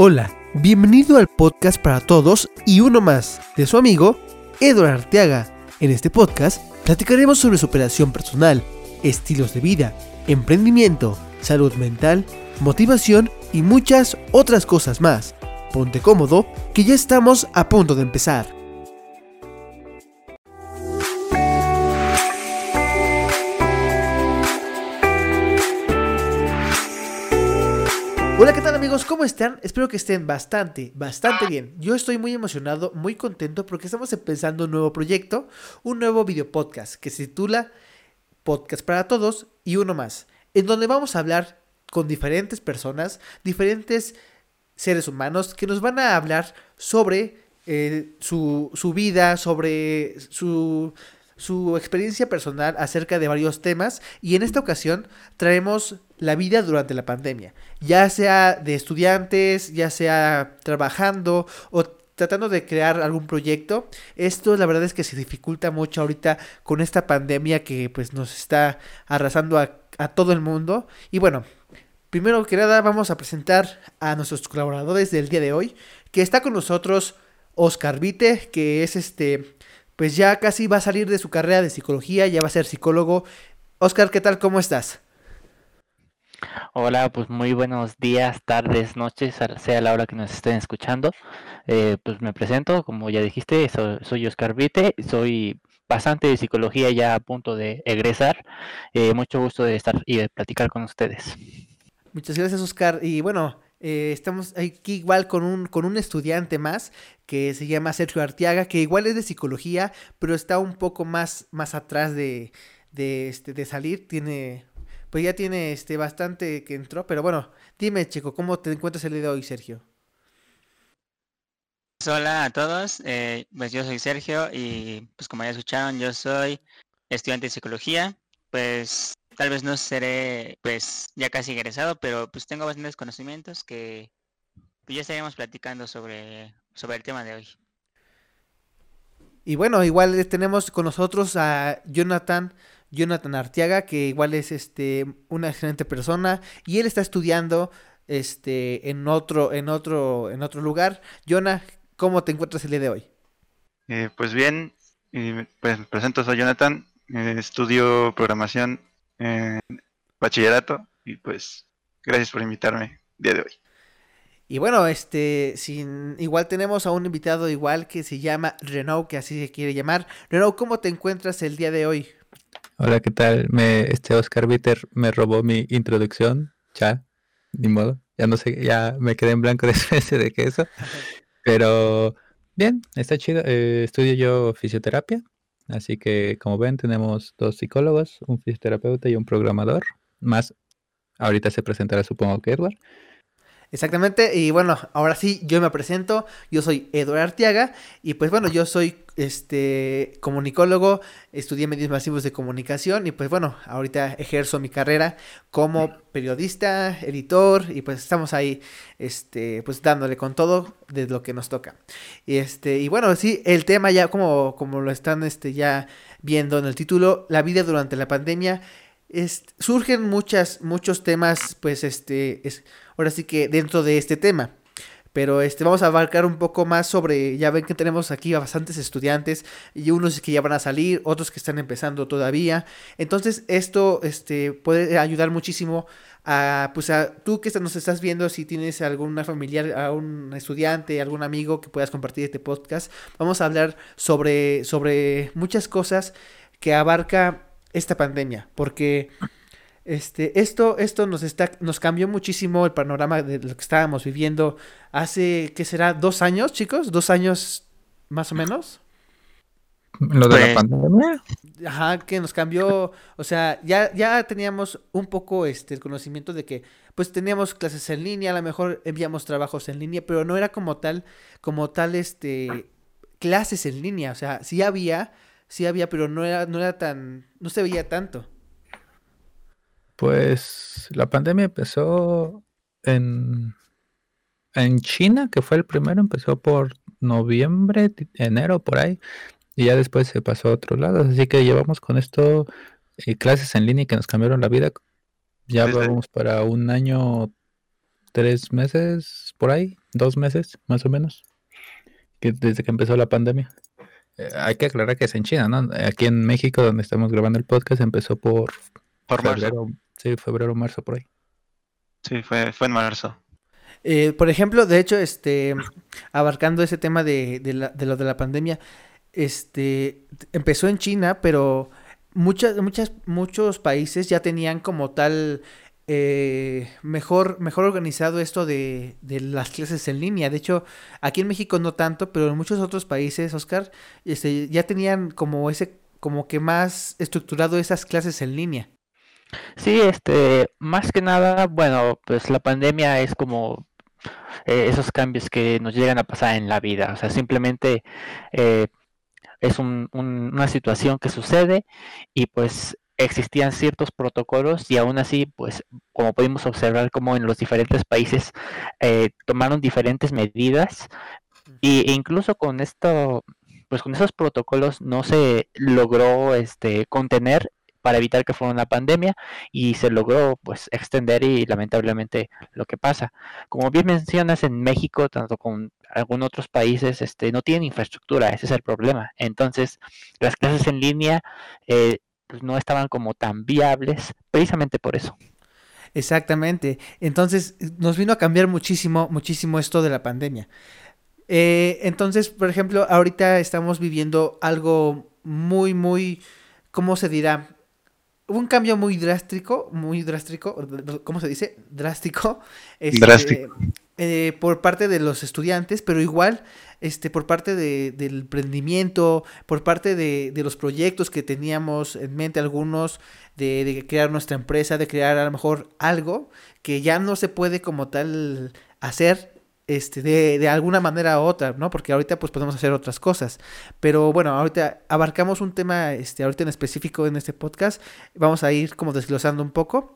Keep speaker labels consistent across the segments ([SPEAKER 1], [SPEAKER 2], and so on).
[SPEAKER 1] Hola, bienvenido al podcast para todos y uno más de su amigo Eduardo Arteaga. En este podcast platicaremos sobre superación personal, estilos de vida, emprendimiento, salud mental, motivación y muchas otras cosas más. Ponte cómodo que ya estamos a punto de empezar. Hola, ¿qué tal amigos? ¿Cómo están? Espero que estén bastante, bastante bien. Yo estoy muy emocionado, muy contento porque estamos empezando un nuevo proyecto, un nuevo video podcast que se titula Podcast para Todos y uno más, en donde vamos a hablar con diferentes personas, diferentes seres humanos que nos van a hablar sobre eh, su, su vida, sobre su su experiencia personal acerca de varios temas y en esta ocasión traemos la vida durante la pandemia, ya sea de estudiantes, ya sea trabajando o tratando de crear algún proyecto. Esto la verdad es que se dificulta mucho ahorita con esta pandemia que pues nos está arrasando a, a todo el mundo. Y bueno, primero que nada vamos a presentar a nuestros colaboradores del día de hoy, que está con nosotros Oscar Vite, que es este pues ya casi va a salir de su carrera de psicología, ya va a ser psicólogo. Oscar, ¿qué tal? ¿Cómo estás?
[SPEAKER 2] Hola, pues muy buenos días, tardes, noches, sea la hora que nos estén escuchando. Eh, pues me presento, como ya dijiste, soy, Oscar Vite, soy bastante de psicología ya a punto de egresar. Eh, mucho gusto de estar y de platicar con ustedes.
[SPEAKER 1] Muchas gracias, Oscar. Y bueno, eh, estamos aquí igual con un, con un estudiante más que se llama Sergio Artiaga, que igual es de psicología, pero está un poco más, más atrás de, de, este, de salir. Tiene, pues ya tiene este, bastante que entró, pero bueno, dime, chico, ¿cómo te encuentras el día de hoy, Sergio?
[SPEAKER 3] Hola a todos, eh, pues yo soy Sergio y pues como ya escucharon, yo soy estudiante de psicología, pues Tal vez no seré pues ya casi egresado, pero pues tengo bastantes conocimientos que pues, ya estaríamos platicando sobre, sobre el tema de hoy.
[SPEAKER 1] Y bueno, igual tenemos con nosotros a Jonathan, Jonathan Artiaga, que igual es este una excelente persona y él está estudiando este en otro en otro en otro lugar. Jonah, ¿cómo te encuentras el día de hoy?
[SPEAKER 4] Eh, pues bien, pues me presento, soy Jonathan, eh, estudio programación en bachillerato y pues gracias por invitarme el día de hoy.
[SPEAKER 1] Y bueno, este, sin, igual tenemos a un invitado igual que se llama Renault, que así se quiere llamar. Renault, ¿cómo te encuentras el día de hoy?
[SPEAKER 5] Hola, ¿qué tal? Me, este Oscar Bitter me robó mi introducción, ya, ni modo, ya no sé, ya me quedé en blanco después de queso, pero bien, está chido. Eh, estudio yo fisioterapia Así que, como ven, tenemos dos psicólogos, un fisioterapeuta y un programador. Más, ahorita se presentará, supongo que Edward.
[SPEAKER 1] Exactamente, y bueno, ahora sí, yo me presento, yo soy Eduardo Artiaga, y pues bueno, yo soy este comunicólogo, estudié medios masivos de comunicación, y pues bueno, ahorita ejerzo mi carrera como periodista, editor, y pues estamos ahí, este, pues dándole con todo de lo que nos toca. Y este, y bueno, sí, el tema ya como, como lo están este, ya viendo en el título, la vida durante la pandemia, es, surgen muchas, muchos temas, pues este, es ahora sí que dentro de este tema. Pero este, vamos a abarcar un poco más sobre, ya ven que tenemos aquí a bastantes estudiantes y unos que ya van a salir, otros que están empezando todavía. Entonces esto este, puede ayudar muchísimo a, pues a tú que nos estás viendo, si tienes alguna familiar, a un estudiante, algún amigo que puedas compartir este podcast. Vamos a hablar sobre, sobre muchas cosas que abarca esta pandemia, porque este, esto, esto nos está, nos cambió muchísimo el panorama de lo que estábamos viviendo hace, ¿qué será? ¿Dos años, chicos? ¿Dos años más o menos?
[SPEAKER 5] Lo de la pues, pandemia.
[SPEAKER 1] Ajá, que nos cambió, o sea, ya, ya teníamos un poco este el conocimiento de que pues teníamos clases en línea, a lo mejor enviamos trabajos en línea, pero no era como tal, como tal, este, clases en línea, o sea, sí había, sí había, pero no era, no era tan, no se veía tanto.
[SPEAKER 5] Pues la pandemia empezó en, en China, que fue el primero, empezó por noviembre, enero, por ahí, y ya después se pasó a otros lados. Así que llevamos con esto eh, clases en línea que nos cambiaron la vida. Ya vamos para un año, tres meses por ahí. dos meses, más o menos, que desde que empezó la pandemia. Eh, hay que aclarar que es en China, ¿no? Aquí en México, donde estamos grabando el podcast, empezó por,
[SPEAKER 4] Por marzo.
[SPEAKER 5] Febrero, sí, febrero, marzo, por ahí.
[SPEAKER 4] Sí, fue, fue en marzo.
[SPEAKER 1] Eh, por ejemplo, de hecho, este, abarcando ese tema de, de, la- de lo de la pandemia, este, empezó en China, pero muchas, muchas, muchos países ya tenían como tal eh, mejor, mejor organizado esto de, de las clases en línea. De hecho, aquí en México no tanto, pero en muchos otros países, Oscar, este, ya tenían como ese, como que más estructurado esas clases en línea.
[SPEAKER 2] Sí, este, más que nada, bueno, pues la pandemia es como eh, esos cambios que nos llegan a pasar en la vida. O sea, simplemente eh, es un- un- una situación que sucede y pues existían ciertos protocolos y aún así, pues como pudimos observar como en los diferentes países eh, tomaron diferentes medidas y, e incluso con esto, pues con esos protocolos no se logró este, contener para evitar que fuera una pandemia y se logró pues extender y lamentablemente lo que pasa. Como bien mencionas en México, tanto con algunos otros países, este, no tienen infraestructura, ese es el problema. Entonces, las clases en línea eh, pues no estaban como tan viables precisamente por eso.
[SPEAKER 1] Exactamente. Entonces, nos vino a cambiar muchísimo, muchísimo esto de la pandemia. Eh, entonces, por ejemplo, ahorita estamos viviendo algo muy, muy, ¿cómo se dirá? Un cambio muy drástico, muy drástico, ¿cómo se dice? Drástico. este,
[SPEAKER 4] Drástico.
[SPEAKER 1] eh, por parte de los estudiantes, pero igual este, por parte de- del emprendimiento, por parte de, de los proyectos que teníamos en mente algunos, de, de crear nuestra empresa, de crear a lo mejor algo que ya no se puede como tal hacer este, de, de alguna manera u otra, ¿no? Porque ahorita pues podemos hacer otras cosas. Pero bueno, ahorita abarcamos un tema, este, ahorita en específico en este podcast, vamos a ir como desglosando un poco.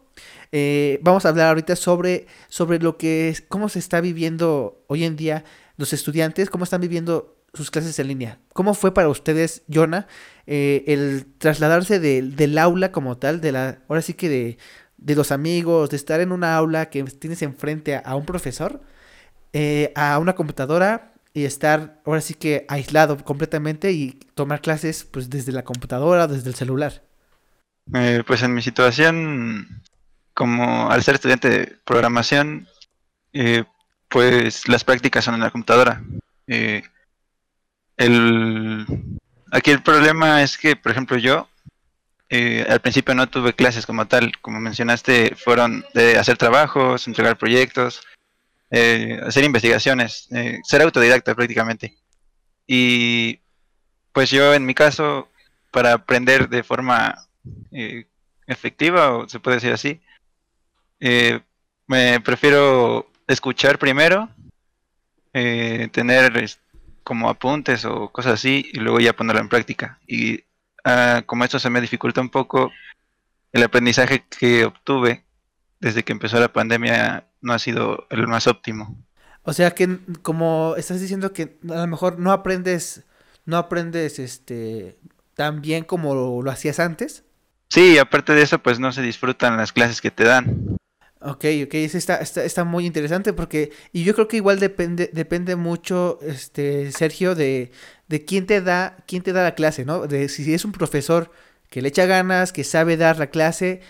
[SPEAKER 1] Eh, vamos a hablar ahorita sobre, sobre lo que es, cómo se está viviendo hoy en día los estudiantes, cómo están viviendo sus clases en línea. ¿Cómo fue para ustedes, Jonah, eh, el trasladarse del- del aula como tal, de la, ahora sí que de, de los amigos, de estar en una aula que tienes enfrente a un profesor, eh, a una computadora y estar ahora sí que aislado completamente y tomar clases pues desde la computadora, desde el celular?
[SPEAKER 4] Eh, pues en mi situación, como al ser estudiante de programación, eh, pues las prácticas son en la computadora. Eh, el, aquí el problema es que, por ejemplo, yo eh, al principio no tuve clases como tal, como mencionaste, fueron de hacer trabajos, entregar proyectos, eh, hacer investigaciones, eh, ser autodidacta prácticamente. Y pues yo en mi caso, para aprender de forma eh, efectiva, o se puede decir así, eh, me prefiero escuchar primero, tener como apuntes o cosas así, y luego ya ponerlo en práctica. Y ah, como esto se me dificulta un poco, el aprendizaje que obtuve desde que empezó la pandemia no ha sido el más óptimo.
[SPEAKER 1] O sea que como estás diciendo que a lo mejor no aprendes, no aprendes este tan bien como lo, lo hacías antes.
[SPEAKER 4] Sí, y aparte de eso, pues no se disfrutan las clases que te dan.
[SPEAKER 1] Ok, ok, eso está, está, está muy interesante porque, y yo creo que igual depende, depende mucho, este, Sergio, de, de quién te da, quién te da la clase, ¿no? De si es un profesor que le echa ganas, que sabe dar la clase,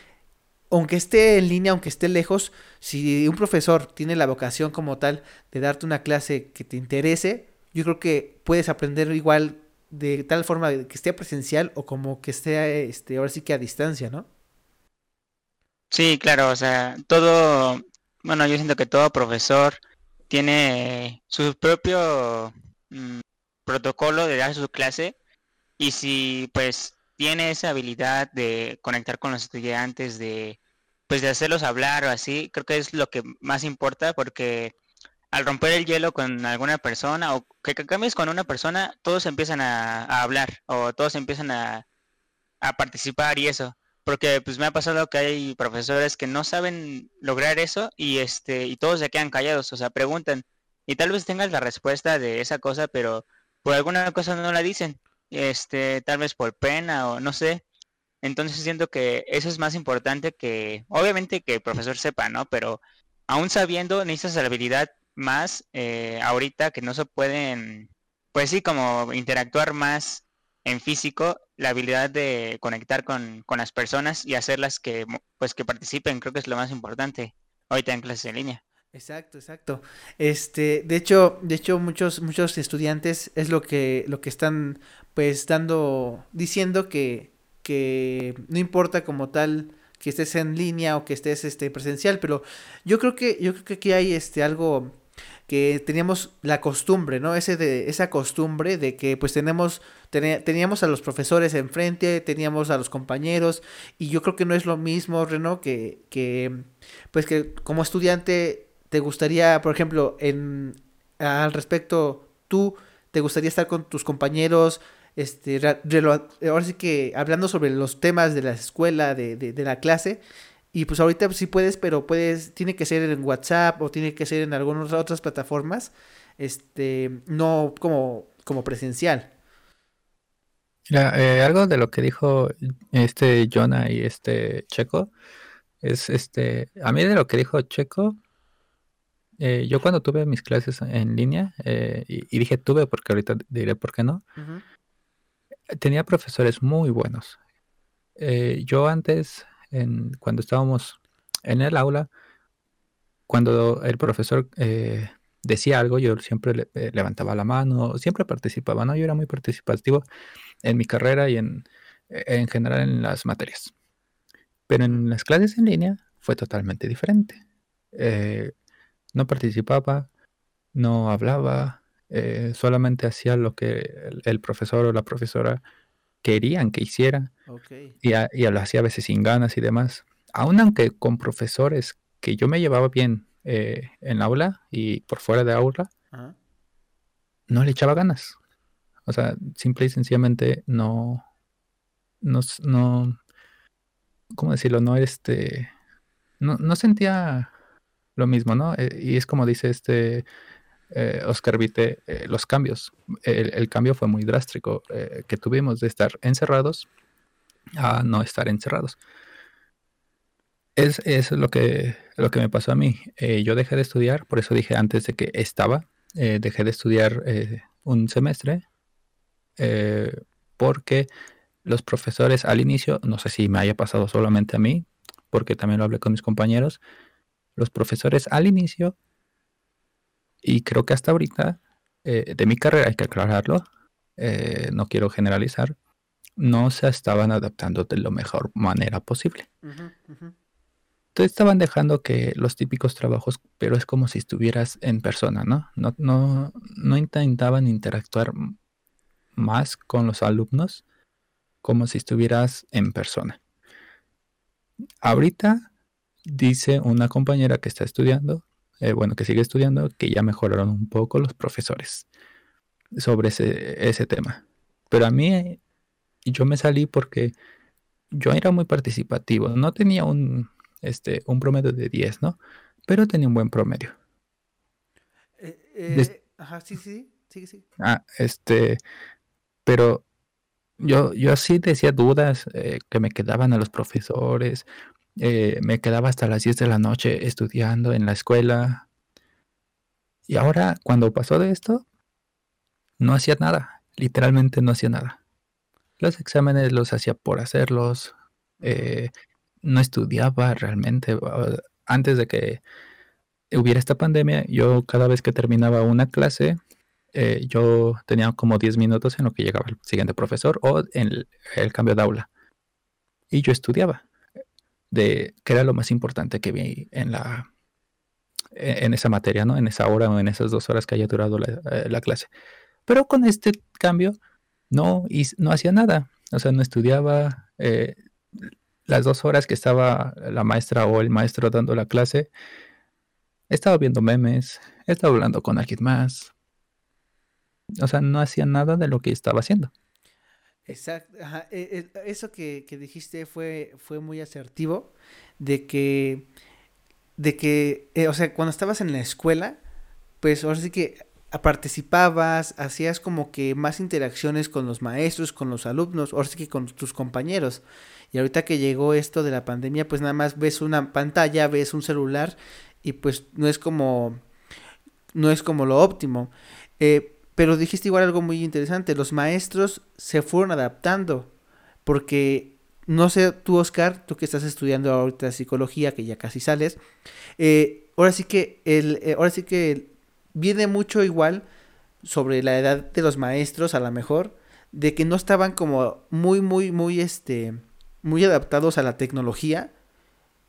[SPEAKER 1] aunque esté en línea, aunque esté lejos, si un profesor tiene la vocación como tal de darte una clase que te interese, yo creo que puedes aprender igual de tal forma que esté presencial o como que esté, este, ahora sí que a distancia, ¿no?
[SPEAKER 3] Sí, claro, o sea, todo, bueno, yo siento que todo profesor tiene su propio mm, protocolo de dar su clase y si pues tiene esa habilidad de conectar con los estudiantes, de pues de hacerlos hablar o así, creo que es lo que más importa porque al romper el hielo con alguna persona o que, cambies con una persona, todos empiezan a, a hablar o todos empiezan a, a participar y eso porque pues me ha pasado que hay profesores que no saben lograr eso y este y todos se quedan callados, o sea, preguntan y tal vez tengas la respuesta de esa cosa, pero por alguna cosa no la dicen, este, tal vez por pena o no sé. Entonces siento que eso es más importante que, obviamente que el profesor sepa, ¿no? Pero aún sabiendo necesitas la habilidad más eh, ahorita que no se pueden, pues sí, como interactuar más en físico, la habilidad de conectar con, con las personas y hacerlas que, pues, que participen, creo que es lo más importante ahorita en clases en línea.
[SPEAKER 1] Exacto, exacto. Este, de hecho, de hecho muchos muchos estudiantes es lo que lo que están pues dando diciendo que que no importa como tal que estés en línea o que estés este presencial, pero yo creo que yo creo que aquí hay este algo que teníamos la costumbre, ¿no? Ese de, esa costumbre de que pues tenemos, teníamos a los profesores enfrente, teníamos a los compañeros, y yo creo que no es lo mismo, Reno, que, que pues que como estudiante te gustaría, por ejemplo, en al respecto, tú te gustaría estar con tus compañeros, este, ahora sí que hablando sobre los temas de la escuela, de, de, de la clase, y pues ahorita sí puedes, pero puedes, tiene que ser en WhatsApp o tiene que ser en algunas otras plataformas, este, no como, como presencial.
[SPEAKER 5] Eh, algo de lo que dijo este Jonah y este Checo es este, a mí de lo que dijo Checo, eh, yo cuando tuve mis clases en línea, eh, y, dije tuve porque ahorita diré por qué no, tenía profesores muy buenos. yo antes cuando estábamos en el aula, cuando el profesor eh, decía algo, yo siempre eh, levantaba la mano, siempre participaba, ¿no? Yo era muy participativo en mi carrera y en, en general en las materias. Pero en las clases en línea fue totalmente diferente. Eh, no participaba, no hablaba, solamente hacía lo que el, profesor o la profesora querían que hiciera. Y, y, lo hacía a veces sin ganas y demás. Aún aunque con profesores que yo me llevaba bien eh, en aula y por fuera de aula, no le echaba ganas. O sea, simple y sencillamente no, no, no, ¿cómo decirlo? No, este, no, no sentía lo mismo, ¿no? Eh, y es como dice este eh, Oscar Vite, eh, los cambios. El, cambio fue muy drástico eh, que tuvimos de estar encerrados a no estar encerrados. Es, es lo, que, lo que me pasó a mí. yo dejé de estudiar, por eso dije antes de que estaba, dejé de estudiar un semestre, porque los profesores al inicio, no sé si me haya pasado solamente a mí, porque también lo hablé con mis compañeros, los profesores al inicio y creo que hasta ahorita, eh, de mi carrera, hay que aclararlo, eh, no quiero generalizar, no se estaban adaptando de la mejor manera posible. Entonces estaban dejando que los típicos trabajos, pero es como si estuvieras en persona, ¿no? No, no, no intentaban interactuar más con los alumnos como si estuvieras en persona. Ahorita dice una compañera que está estudiando eh, bueno, que sigue estudiando, que ya mejoraron un poco los profesores sobre ese, tema. Pero a mí, yo me salí porque yo era muy participativo. No tenía un, este, un promedio de 10, ¿no? Pero tenía un buen promedio.
[SPEAKER 1] Eh, eh, ajá, sí, sí, sí, sí.
[SPEAKER 5] Ah, este, pero yo, yo así decía dudas que me quedaban a los profesores, eh, me quedaba hasta las 10 de la noche estudiando en la escuela. Y ahora, cuando pasó de esto, no hacía nada. Literalmente no hacía nada. Los exámenes los hacía por hacerlos. Eh, no estudiaba realmente. Antes de que hubiera esta pandemia, yo cada vez que terminaba una clase, eh, yo tenía como 10 minutos en lo que llegaba el siguiente profesor o en el cambio de aula. Y yo estudiaba de qué era lo más importante que vi en la e, en esa materia, ¿no? En esa hora o en esas dos horas que haya durado la, eh, clase. Pero con este cambio no, no hacía nada. O sea, no estudiaba. Eh, las dos horas que estaba la maestra o el maestro dando la clase, estaba viendo memes, estaba hablando con alguien más. O sea, no hacía nada de lo que estaba haciendo.
[SPEAKER 1] Exacto, e, e, eso que, dijiste fue, fue muy asertivo, de que, de que, eh, o sea, cuando estabas en la escuela, pues ahora sí que participabas, hacías como que más interacciones con los maestros, con los alumnos, ahora sí que con tus compañeros. Y ahorita que llegó esto de la pandemia, pues nada más ves una pantalla, ves un celular y pues no es como no es como lo óptimo. Eh, pero dijiste igual algo muy interesante, los maestros se fueron adaptando, porque no sé tú Oscar, tú que estás estudiando ahorita psicología, que ya casi sales, eh, ahora sí que el, eh, ahora sí que viene mucho igual sobre la edad de los maestros a lo mejor, de que no estaban como muy, muy, muy, este, muy adaptados a la tecnología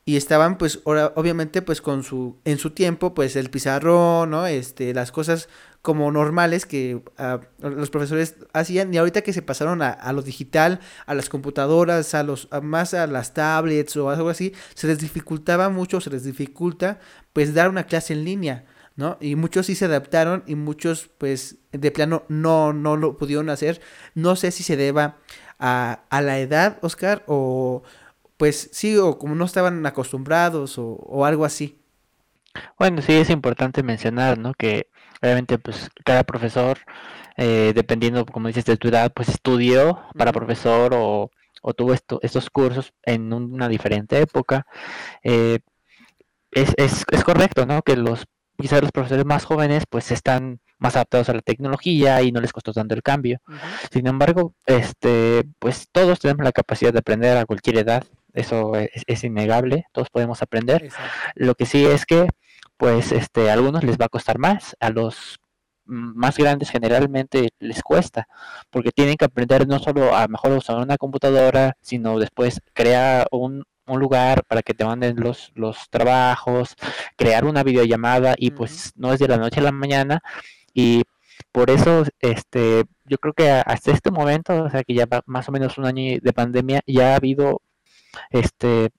[SPEAKER 1] y estaban pues ahora, obviamente pues con su en su tiempo pues el pizarrón no este las cosas como normales que ah, los profesores hacían y ahorita que se pasaron a, lo digital a las computadoras a los más a las tablets o algo así se les dificultaba mucho se les dificulta pues dar una clase en línea no y muchos sí se adaptaron y muchos pues de plano no no lo pudieron hacer no sé si se deba a, a la edad Oscar o pues sí, o como no estaban acostumbrados o, algo así.
[SPEAKER 2] Bueno, sí es importante mencionar, ¿no? Que obviamente pues cada profesor, eh, dependiendo, como dices, de tu edad, pues estudió para profesor o, tuvo estos cursos en una diferente época. Eh, es, es, es, correcto, ¿no? Que los quizás los profesores más jóvenes pues están más adaptados a la tecnología y no les costó tanto el cambio. Sin embargo, este, pues todos tenemos la capacidad de aprender a cualquier edad eso es, innegable, todos podemos aprender. Lo que sí es que, pues, este, a algunos les va a costar más, a los más grandes generalmente les cuesta, porque tienen que aprender no solo a mejor usar una computadora, sino después crear un, lugar para que te manden los, los trabajos, crear una videollamada y pues no es de la noche a la mañana. Y por eso este yo creo que hasta este momento, o sea que ya va más o menos un año de pandemia, ya ha habido este,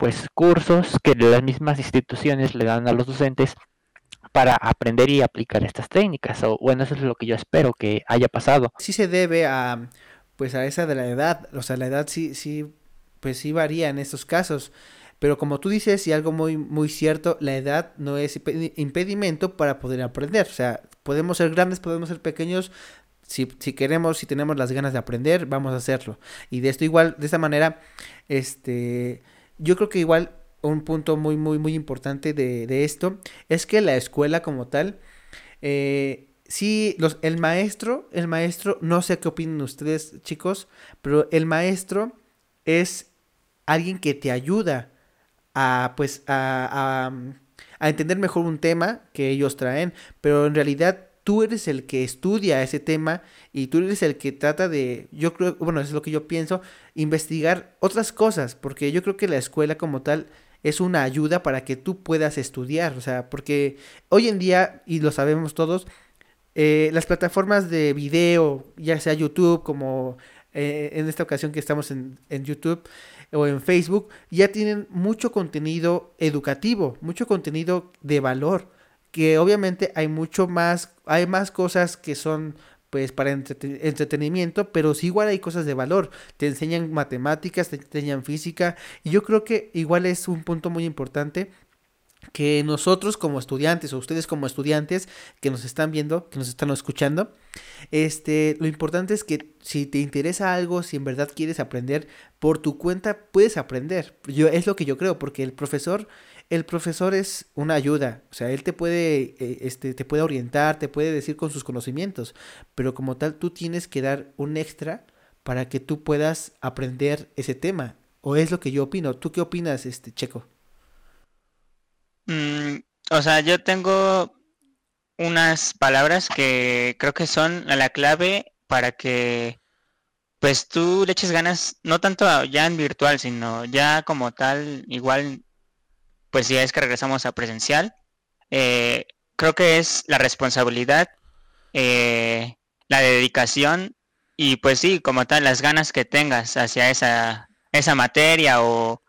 [SPEAKER 2] pues cursos que las mismas instituciones le dan a los docentes para aprender y aplicar estas técnicas. O bueno, eso es lo que yo espero que haya pasado.
[SPEAKER 1] Sí se debe a pues a esa de la edad, o sea, la edad sí sí pues sí varía en estos casos. Pero como tú dices, y algo muy, muy cierto, la edad no es impedimento para poder aprender. O sea, podemos ser grandes, podemos ser pequeños, si, si, queremos, si tenemos las ganas de aprender, vamos a hacerlo. Y de esto igual, de esta manera, este, yo creo que igual un punto muy, muy, muy importante de, de esto es que la escuela como tal, eh, sí, los, el maestro, el maestro, no sé qué opinen ustedes chicos, pero el maestro es alguien que te ayuda a, pues, a, a, a entender mejor un tema que ellos traen, pero en realidad tú eres el que estudia ese tema y tú eres el que trata de, yo creo, bueno, es lo que yo pienso, investigar otras cosas, porque yo creo que la escuela como tal es una ayuda para que tú puedas estudiar, o sea, porque hoy en día, y lo sabemos todos, eh, las plataformas de video, ya sea YouTube, como eh, en esta ocasión que estamos en, en YouTube o en Facebook, ya tienen mucho contenido educativo, mucho contenido de valor que obviamente hay mucho más, hay más cosas que son pues para entretenimiento, pero sí igual hay cosas de valor. Te enseñan matemáticas, te enseñan física, y yo creo que igual es un punto muy importante que nosotros como estudiantes o ustedes como estudiantes que nos están viendo, que nos están escuchando, este, lo importante es que si te interesa algo, si en verdad quieres aprender por tu cuenta, puedes aprender. Yo es lo que yo creo, porque el profesor el profesor es una ayuda, o sea, él te puede, eh, este, te puede orientar, te puede decir con sus conocimientos, pero como tal tú tienes que dar un extra para que tú puedas aprender ese tema, o es lo que yo opino. ¿Tú qué opinas, este Checo?
[SPEAKER 3] Mm, o sea, yo tengo unas palabras que creo que son la clave para que pues tú le eches ganas, no tanto ya en virtual, sino ya como tal, igual pues ya es que regresamos a presencial. Eh, creo que es la responsabilidad, eh, la dedicación y pues sí, como tal, las ganas que tengas hacia esa, esa materia o,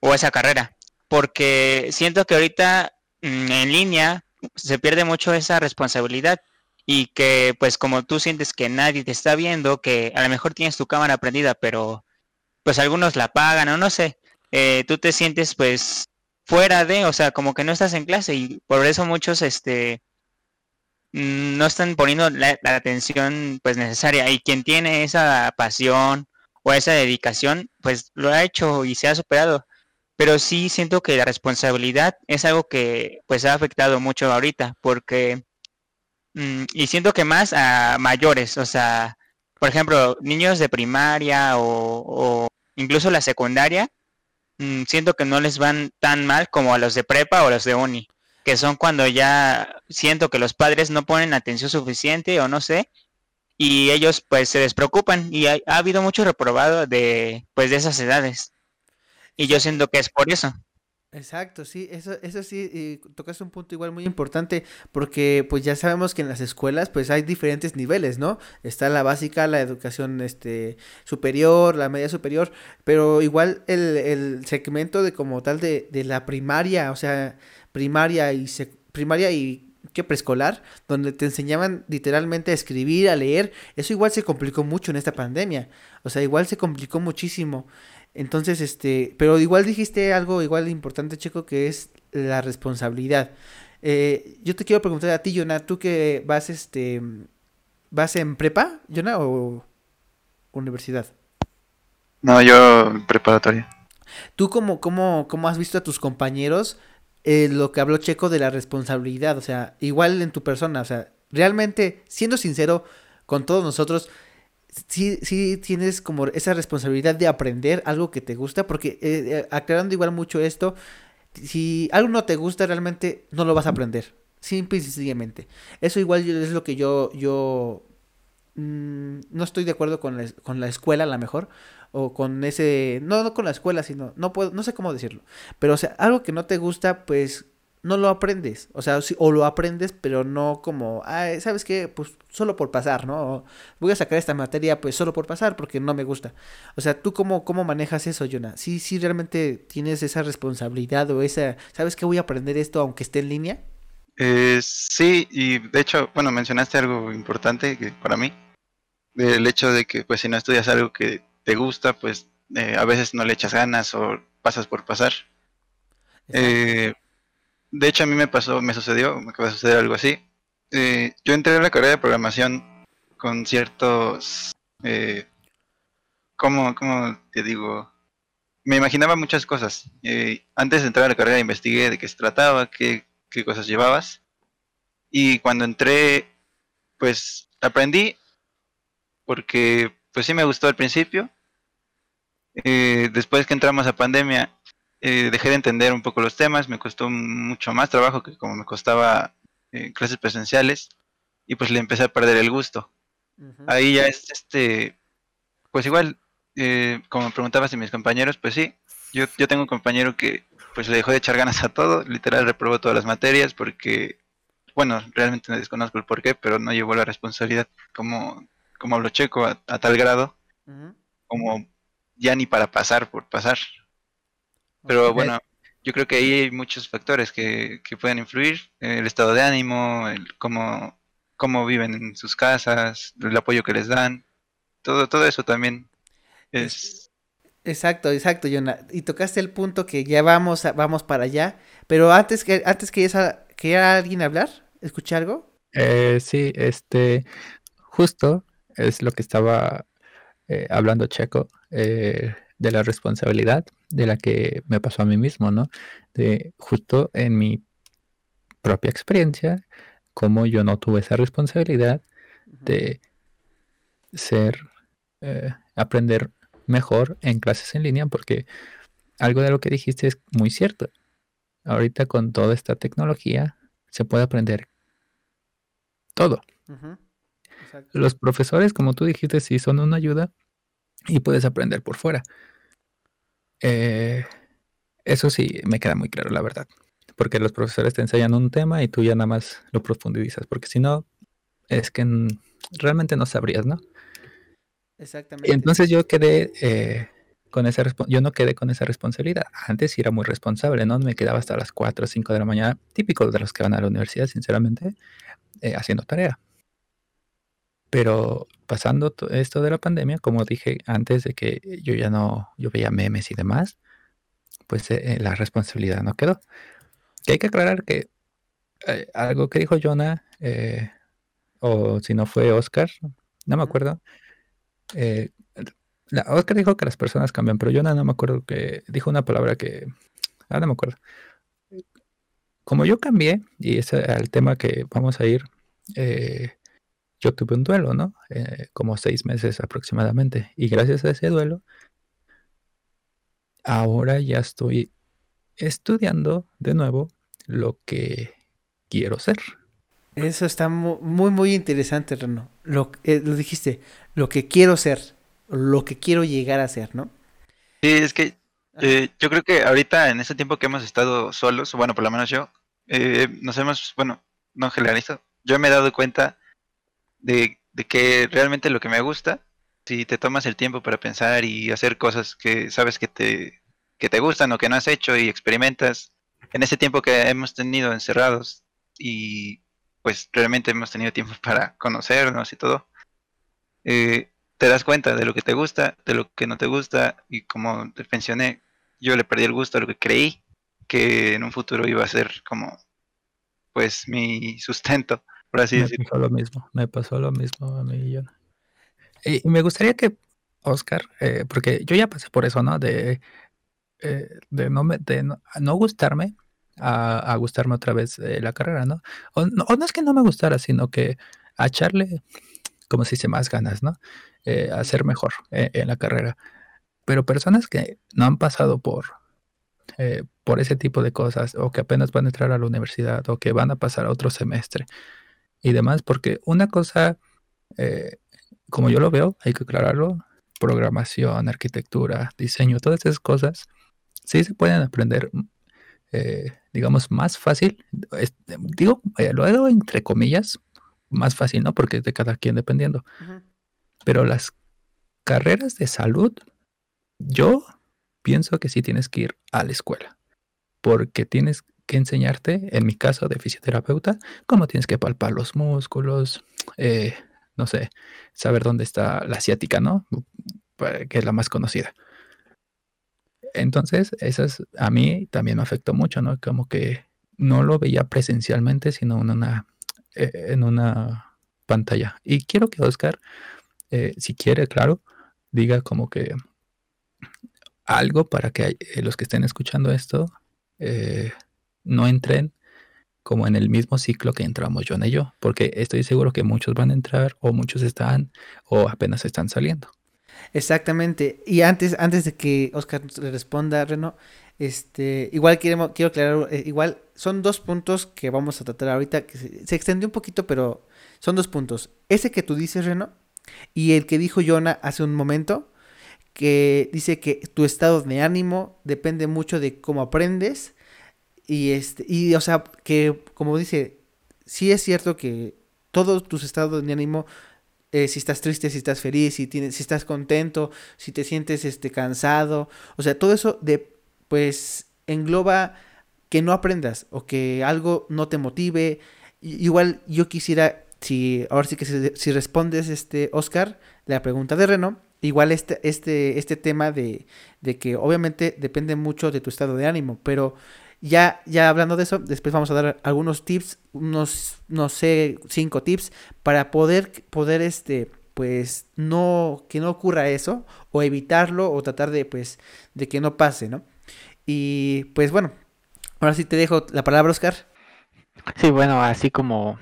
[SPEAKER 3] o esa carrera. Porque siento que ahorita mm, en línea se pierde mucho esa responsabilidad y que pues como tú sientes que nadie te está viendo, que a lo mejor tienes tu cámara prendida, pero pues algunos la apagan o no sé, eh, tú te sientes pues fuera de, o sea, como que no estás en clase y por eso muchos, este, mm, no están poniendo la, atención pues necesaria. Y quien tiene esa pasión o esa dedicación pues lo ha hecho y se ha superado. Pero sí siento que la responsabilidad es algo que pues ha afectado mucho ahorita, porque, mm, y siento que más a mayores, o sea, por ejemplo, niños de primaria o, o incluso la secundaria, mm, siento que no les van tan mal como a los de prepa o los de uni, que son cuando ya siento que los padres no ponen atención suficiente o no sé, y ellos pues se despreocupan y ha, ha habido mucho reprobado de pues de esas edades. Y yo siento que es por eso.
[SPEAKER 1] Exacto, sí, eso, eso sí, y tocas un punto igual muy importante, porque pues ya sabemos que en las escuelas pues hay diferentes niveles, ¿no? Está la básica, la educación este superior, la media superior, pero igual el, el segmento de como tal de, de la primaria, o sea, primaria y sec- primaria y que preescolar, donde te enseñaban literalmente a escribir, a leer, eso igual se complicó mucho en esta pandemia, o sea, igual se complicó muchísimo. Entonces, este, pero igual dijiste algo igual importante, Checo, que es la responsabilidad. Eh, yo te quiero preguntar a ti, Jonah, tú que vas, este, vas en prepa, Jonah, o universidad.
[SPEAKER 4] No, yo preparatoria.
[SPEAKER 1] ¿Tú cómo, cómo, cómo has visto a tus compañeros eh, lo que habló Checo de la responsabilidad? O sea, igual en tu persona, o sea, realmente, siendo sincero con todos nosotros, sí, sí tienes como esa responsabilidad de aprender algo que te gusta, porque eh, eh, aclarando igual mucho esto, si algo no te gusta realmente no lo vas a aprender, simple y sencillamente. Eso igual es lo que yo, yo mm, no estoy de acuerdo con la, con la escuela a lo mejor, o con ese, no, no con la escuela, sino, no puedo, no sé cómo decirlo, pero o sea, algo que no te gusta, pues no lo aprendes, o sea, sí, o lo aprendes, pero no como, ah, ¿sabes qué? Pues solo por pasar, ¿no? O voy a sacar esta materia, pues solo por pasar, porque no me gusta. O sea, ¿tú cómo, cómo manejas eso, Jonah? ¿Sí, sí realmente tienes esa responsabilidad o esa, ¿sabes que voy a aprender esto aunque esté en línea?
[SPEAKER 4] Eh, sí, y de hecho, bueno, mencionaste algo importante que para mí, del hecho de que pues si no estudias algo que te gusta, pues eh, a veces no le echas ganas o pasas por pasar. Eh, de hecho, a mí me pasó, me sucedió, me acaba de suceder algo así. Eh, yo entré en la carrera de programación con ciertos, eh, ¿cómo, cómo te digo? Me imaginaba muchas cosas. Eh, antes de entrar a la carrera investigué de qué se trataba, qué, qué cosas llevabas. Y cuando entré, pues aprendí, porque pues sí me gustó al principio. Después que entramos a pandemia, eh, dejé de entender un poco los temas, me costó mucho más trabajo que como me costaba eh, clases presenciales y pues le empecé a perder el gusto. Ahí ya es este, pues igual, eh, como me preguntabas de mis compañeros, pues sí, yo, yo tengo un compañero que pues le dejó de echar ganas a todo, literal reprobó todas las materias porque, bueno, realmente no desconozco el porqué, pero no llevó la responsabilidad como, como habló Checo a, a tal grado, como ya ni para pasar por pasar. Pero bueno, yo creo que ahí hay muchos factores que, que pueden influir, eh, el estado de ánimo, el cómo, cómo viven en sus casas, el apoyo que les dan, todo, todo eso también es...
[SPEAKER 1] Exacto, exacto, Jonah. Y tocaste el punto que ya vamos, a- vamos para allá. Pero antes que antes que esa, ¿quería alguien hablar? ¿Escuché algo?
[SPEAKER 5] Eh, sí, este, justo es lo que estaba eh, hablando Checo, eh, de la responsabilidad de la que me pasó a mí mismo, ¿no? De justo en mi propia experiencia, como yo no tuve esa responsabilidad de ser, eh, aprender mejor en clases en línea, porque algo de lo que dijiste es muy cierto. Ahorita con toda esta tecnología se puede aprender todo. Los profesores, como tú dijiste, sí son una ayuda y puedes aprender por fuera. Eh, eso sí, me queda muy claro, la verdad. Porque los profesores te enseñan un tema y tú ya nada más lo profundizas. Porque si no, es que realmente no sabrías, ¿no?
[SPEAKER 1] Exactamente.
[SPEAKER 5] Y entonces yo quedé eh, con esa yo no quedé con esa responsabilidad. Antes sí era muy responsable, ¿no? Me quedaba hasta las 4 o 5 de la mañana, típico de los que van a la universidad, sinceramente, eh, haciendo tarea. Pero pasando to- esto de la pandemia, como dije antes de que yo ya no, yo veía memes y demás, pues eh, eh, la responsabilidad no quedó. Que hay que aclarar que eh, algo que dijo Jonah, eh, o si no fue Oscar, no me acuerdo, eh, La, Oscar dijo que las personas cambian, pero yo nada no me acuerdo que dijo una palabra que. Ah, no me acuerdo. Como yo cambié, y es el tema que vamos a ir, eh, yo tuve un duelo, ¿no? Eh, como seis meses aproximadamente. Y gracias a ese duelo, ahora ya estoy estudiando de nuevo lo que quiero ser.
[SPEAKER 1] Eso está muy, muy interesante, Reno. Lo, eh, lo dijiste, lo que quiero ser, lo que quiero llegar a ser, ¿no?
[SPEAKER 4] Sí, es que eh, yo creo que ahorita en este tiempo que hemos estado solos, bueno, por lo menos yo, eh, nos hemos, bueno, no generalizo, yo me he dado cuenta de, que realmente lo que me gusta, si te tomas el tiempo para pensar y hacer cosas que sabes que te, que te gustan o que no has hecho y experimentas en ese tiempo que hemos tenido encerrados y pues realmente hemos tenido tiempo para conocernos y todo, eh, te das cuenta de lo que te gusta, de lo que no te gusta, y como te mencioné, yo le perdí el gusto a lo que creí que en un futuro iba a ser como pues mi sustento, por así
[SPEAKER 5] decirlo. Me pasó lo mismo, me pasó lo mismo a mí y yo. Y me gustaría que Oscar, eh, porque yo ya pasé por eso, ¿no? De, eh, de, no, de no gustarme, a, gustarme otra vez eh, la carrera, ¿no? O, ¿no? es que no me gustara, sino que a echarle, como se dice, más ganas, ¿no? A ser mejor en la carrera. Pero personas que no han pasado por, por ese tipo de cosas, o que apenas van a entrar a la universidad, o que van a pasar a otro semestre y demás, porque una cosa, como yo lo veo, hay que aclararlo, programación, arquitectura, diseño, todas esas cosas, sí se pueden aprender eh, digamos, más fácil. digo, eh, lo hago entre comillas, más fácil, ¿no? Porque es de cada quien dependiendo. Pero las carreras de salud, yo pienso que sí tienes que ir a la escuela. Porque tienes que enseñarte, en mi caso de fisioterapeuta, cómo tienes que palpar los músculos, eh, no sé, saber dónde está la asiática, ¿no? Que es la más conocida. Entonces, eso a mí también me afectó mucho, ¿no? Como que no lo veía presencialmente, sino en una, eh, en una pantalla. Y quiero que Oscar, eh, si quiere, claro, diga como que algo para que eh, los que estén escuchando esto no entren como en el mismo ciclo que entramos John y yo, porque estoy seguro que muchos van a entrar o muchos están o apenas están saliendo.
[SPEAKER 1] Exactamente. Y antes, antes de que Oscar le responda, Reno, este, igual quiero, aclarar, eh, igual son dos puntos que vamos a tratar ahorita, que se, extendió un poquito, pero son dos puntos. Ese que tú dices, Reno, y el que dijo Jonah hace un momento, que dice que tu estado de ánimo depende mucho de cómo aprendes. Y este, y o sea, que como dice, sí es cierto que todos tus estados de ánimo eh, si estás triste, si estás feliz, si, tienes, si estás contento, si te sientes este, cansado. O sea, todo eso de, pues engloba que no aprendas o que algo no te motive. igual yo quisiera, si ahora sí que si, respondes, este, Oscar, la pregunta de Reno, igual este, este, este tema de, de que obviamente depende mucho de tu estado de ánimo, pero ya, ya hablando de eso, después vamos a dar algunos tips, unos, no sé, cinco tips para poder, poder, este, pues, no, que no ocurra eso, o evitarlo, o tratar de, pues, de que no pase, ¿no? Y, pues, bueno, ahora sí te dejo la palabra, Oscar.
[SPEAKER 2] Sí, bueno, así como,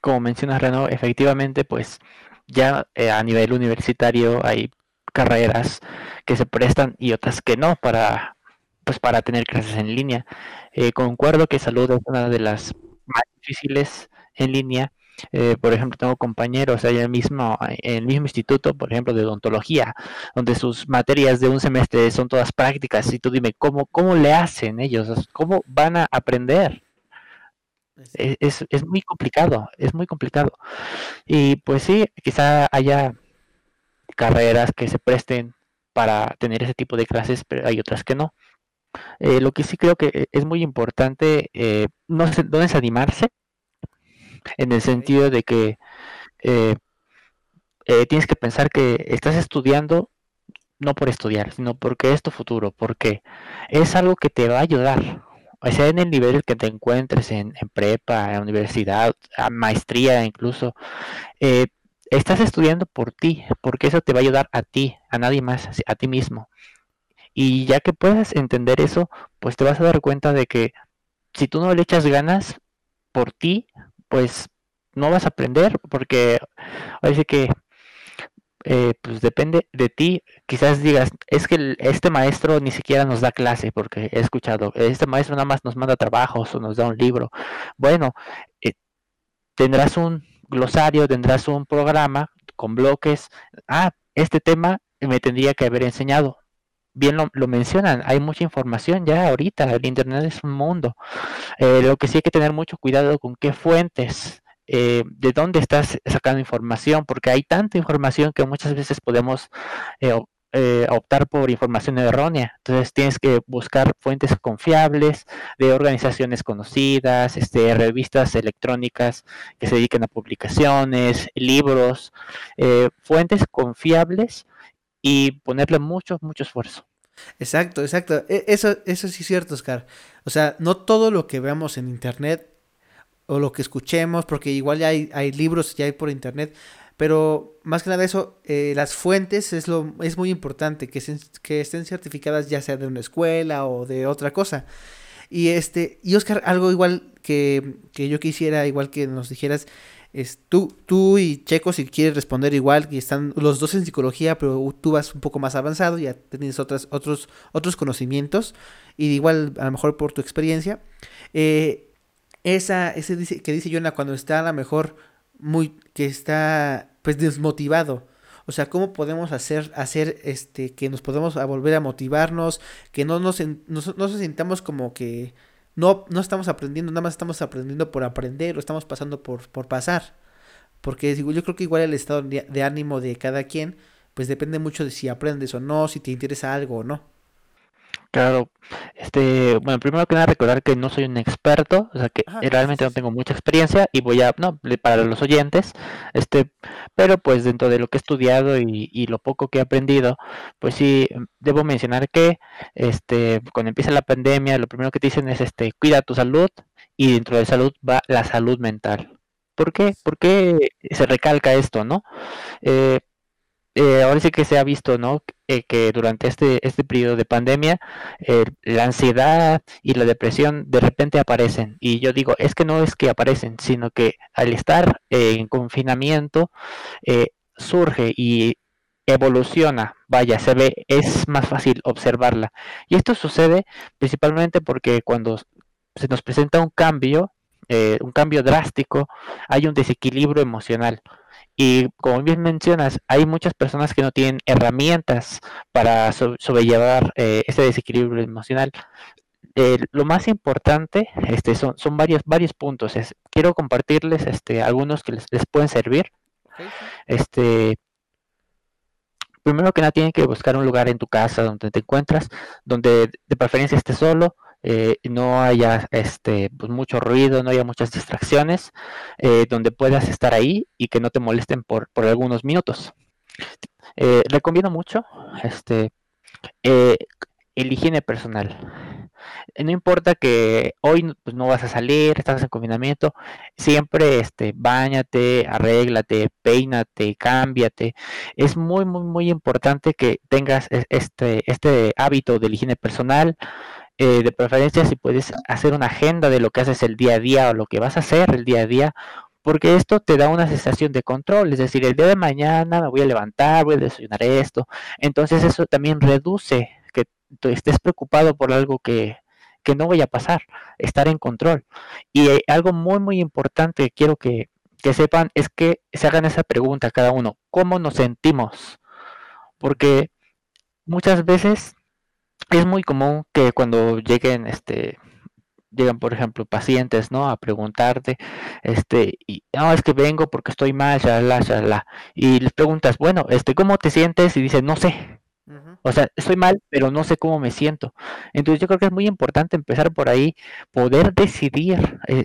[SPEAKER 2] como mencionas, Reno, efectivamente, pues, ya eh, a nivel universitario hay carreras que se prestan y otras que no para pues para tener clases en línea. Eh, concuerdo que salud es una de las más difíciles en línea. Eh, por ejemplo, tengo compañeros allá mismo, en el mismo instituto, por ejemplo, de odontología, donde sus materias de un semestre son todas prácticas. Y tú dime, ¿cómo, cómo le hacen ellos? ¿Cómo van a aprender? Es, es, es, muy complicado, es muy complicado. Y pues sí, quizá haya carreras que se presten para tener ese tipo de clases, pero hay otras que no. Eh, lo que sí creo que es muy importante eh, no, es, no desanimarse, en el sentido de que eh, tienes que pensar que estás estudiando no por estudiar, sino porque es tu futuro, porque es algo que te va a ayudar, o sea, en el nivel que te encuentres en, prepa, en universidad, a maestría incluso, estás estudiando por ti, porque eso te va a ayudar a ti, a nadie más, a ti mismo. Y ya que puedas entender eso, pues te vas a dar cuenta de que si tú no le echas ganas por ti, pues no vas a aprender, porque parece que eh, pues depende de ti. Quizás digas, es que este maestro ni siquiera nos da clase, porque he escuchado, este maestro nada más nos manda trabajos o nos da un libro. Bueno, eh, tendrás un glosario, tendrás un programa con bloques. Ah, este tema me tendría que haber enseñado. Bien lo, mencionan, hay mucha información ya ahorita, el Internet es un mundo. Eh, lo que sí hay que tener mucho cuidado con qué fuentes eh, de dónde estás sacando información, porque hay tanta información que muchas veces podemos eh, eh, optar por información errónea. Entonces tienes que buscar fuentes confiables de organizaciones conocidas, este, revistas electrónicas que se dediquen a publicaciones, libros, fuentes confiables y ponerle mucho, mucho esfuerzo.
[SPEAKER 1] Exacto, exacto. E, eso, eso sí es cierto, Oscar. O sea, no todo lo que veamos en internet o lo que escuchemos, porque igual ya hay, hay libros, ya hay por internet, pero más que nada eso, eh, las fuentes es, lo, es muy importante, que, que estén certificadas ya sea de una escuela o de otra cosa. Y este, y Oscar, algo igual que, que yo quisiera, igual que nos dijeras, es tú, tú y Checo, si quieres responder igual, que están los dos en psicología, pero tú vas un poco más avanzado, ya tienes otras, otros, otros conocimientos, y igual a lo mejor por tu experiencia. Eh, esa, ese dice, que dice Jonah cuando está a lo mejor muy, que está pues desmotivado. O sea, ¿cómo podemos hacer, hacer este, que nos podemos volver a motivarnos, que no nos, no, no se sintamos como que no, no estamos aprendiendo, nada más estamos aprendiendo por aprender o estamos pasando por, por pasar. Porque yo creo que igual el estado de ánimo de cada quien, pues depende mucho de si aprendes o no, si te interesa algo o no.
[SPEAKER 2] Claro, este, bueno, primero que nada recordar que no soy un experto, o sea que realmente no tengo mucha experiencia y voy a, no, para los oyentes, este, pero pues dentro de lo que he estudiado y, lo poco que he aprendido, pues sí, debo mencionar que, este, cuando empieza la pandemia, lo primero que te dicen es, este, cuida tu salud y dentro de salud va la salud mental. ¿Por qué? ¿Por qué se recalca esto, no? Eh, eh, ahora sí que se ha visto, ¿no? Eh, que durante este, este periodo de pandemia, eh, la ansiedad y la depresión de repente aparecen. Y yo digo, es que no es que aparecen, sino que al estar en confinamiento, surge y evoluciona, vaya, se ve, es más fácil observarla. Y esto sucede principalmente porque cuando se nos presenta un cambio, un cambio drástico, hay un desequilibrio emocional. Y como bien mencionas, hay muchas personas que no tienen herramientas para sobrellevar eh, este desequilibrio emocional. Eh, lo más importante este, son, son varios, varios puntos. quiero compartirles este, algunos que les, pueden servir. Este, primero que nada, tienen que buscar un lugar en tu casa donde te encuentras, donde de preferencia estés solo, eh, no haya este, pues, mucho ruido, no haya muchas distracciones, eh, donde puedas estar ahí y que no te molesten por, por algunos minutos. Eh, recomiendo mucho este, el higiene personal. No importa que hoy pues, no vas a salir, estás en confinamiento, siempre este, bañate, arréglate, peínate, cámbiate. Es muy, muy, muy importante que tengas e, este, este hábito de higiene personal. Eh, de preferencia si puedes hacer una agenda de lo que haces el día a día o lo que vas a hacer el día a día, porque esto te da una sensación de control, es decir, el día de mañana me voy a levantar, voy a desayunar esto, entonces eso también reduce que tú estés preocupado por algo que, que no vaya a pasar, estar en control. Y eh, algo muy, muy importante que quiero que, que sepan es que se hagan esa pregunta cada uno, ¿cómo nos sentimos? Porque muchas veces es muy común que cuando lleguen, este, llegan, por ejemplo, pacientes, ¿no? A preguntarte, este, y, no, es que vengo porque estoy mal, shalala, shalala. Y les preguntas, bueno, este, ¿cómo te sientes? Y dicen, no sé. O sea, estoy mal, pero no sé cómo me siento. Entonces yo creo que es muy importante empezar por ahí, poder decidir, eh,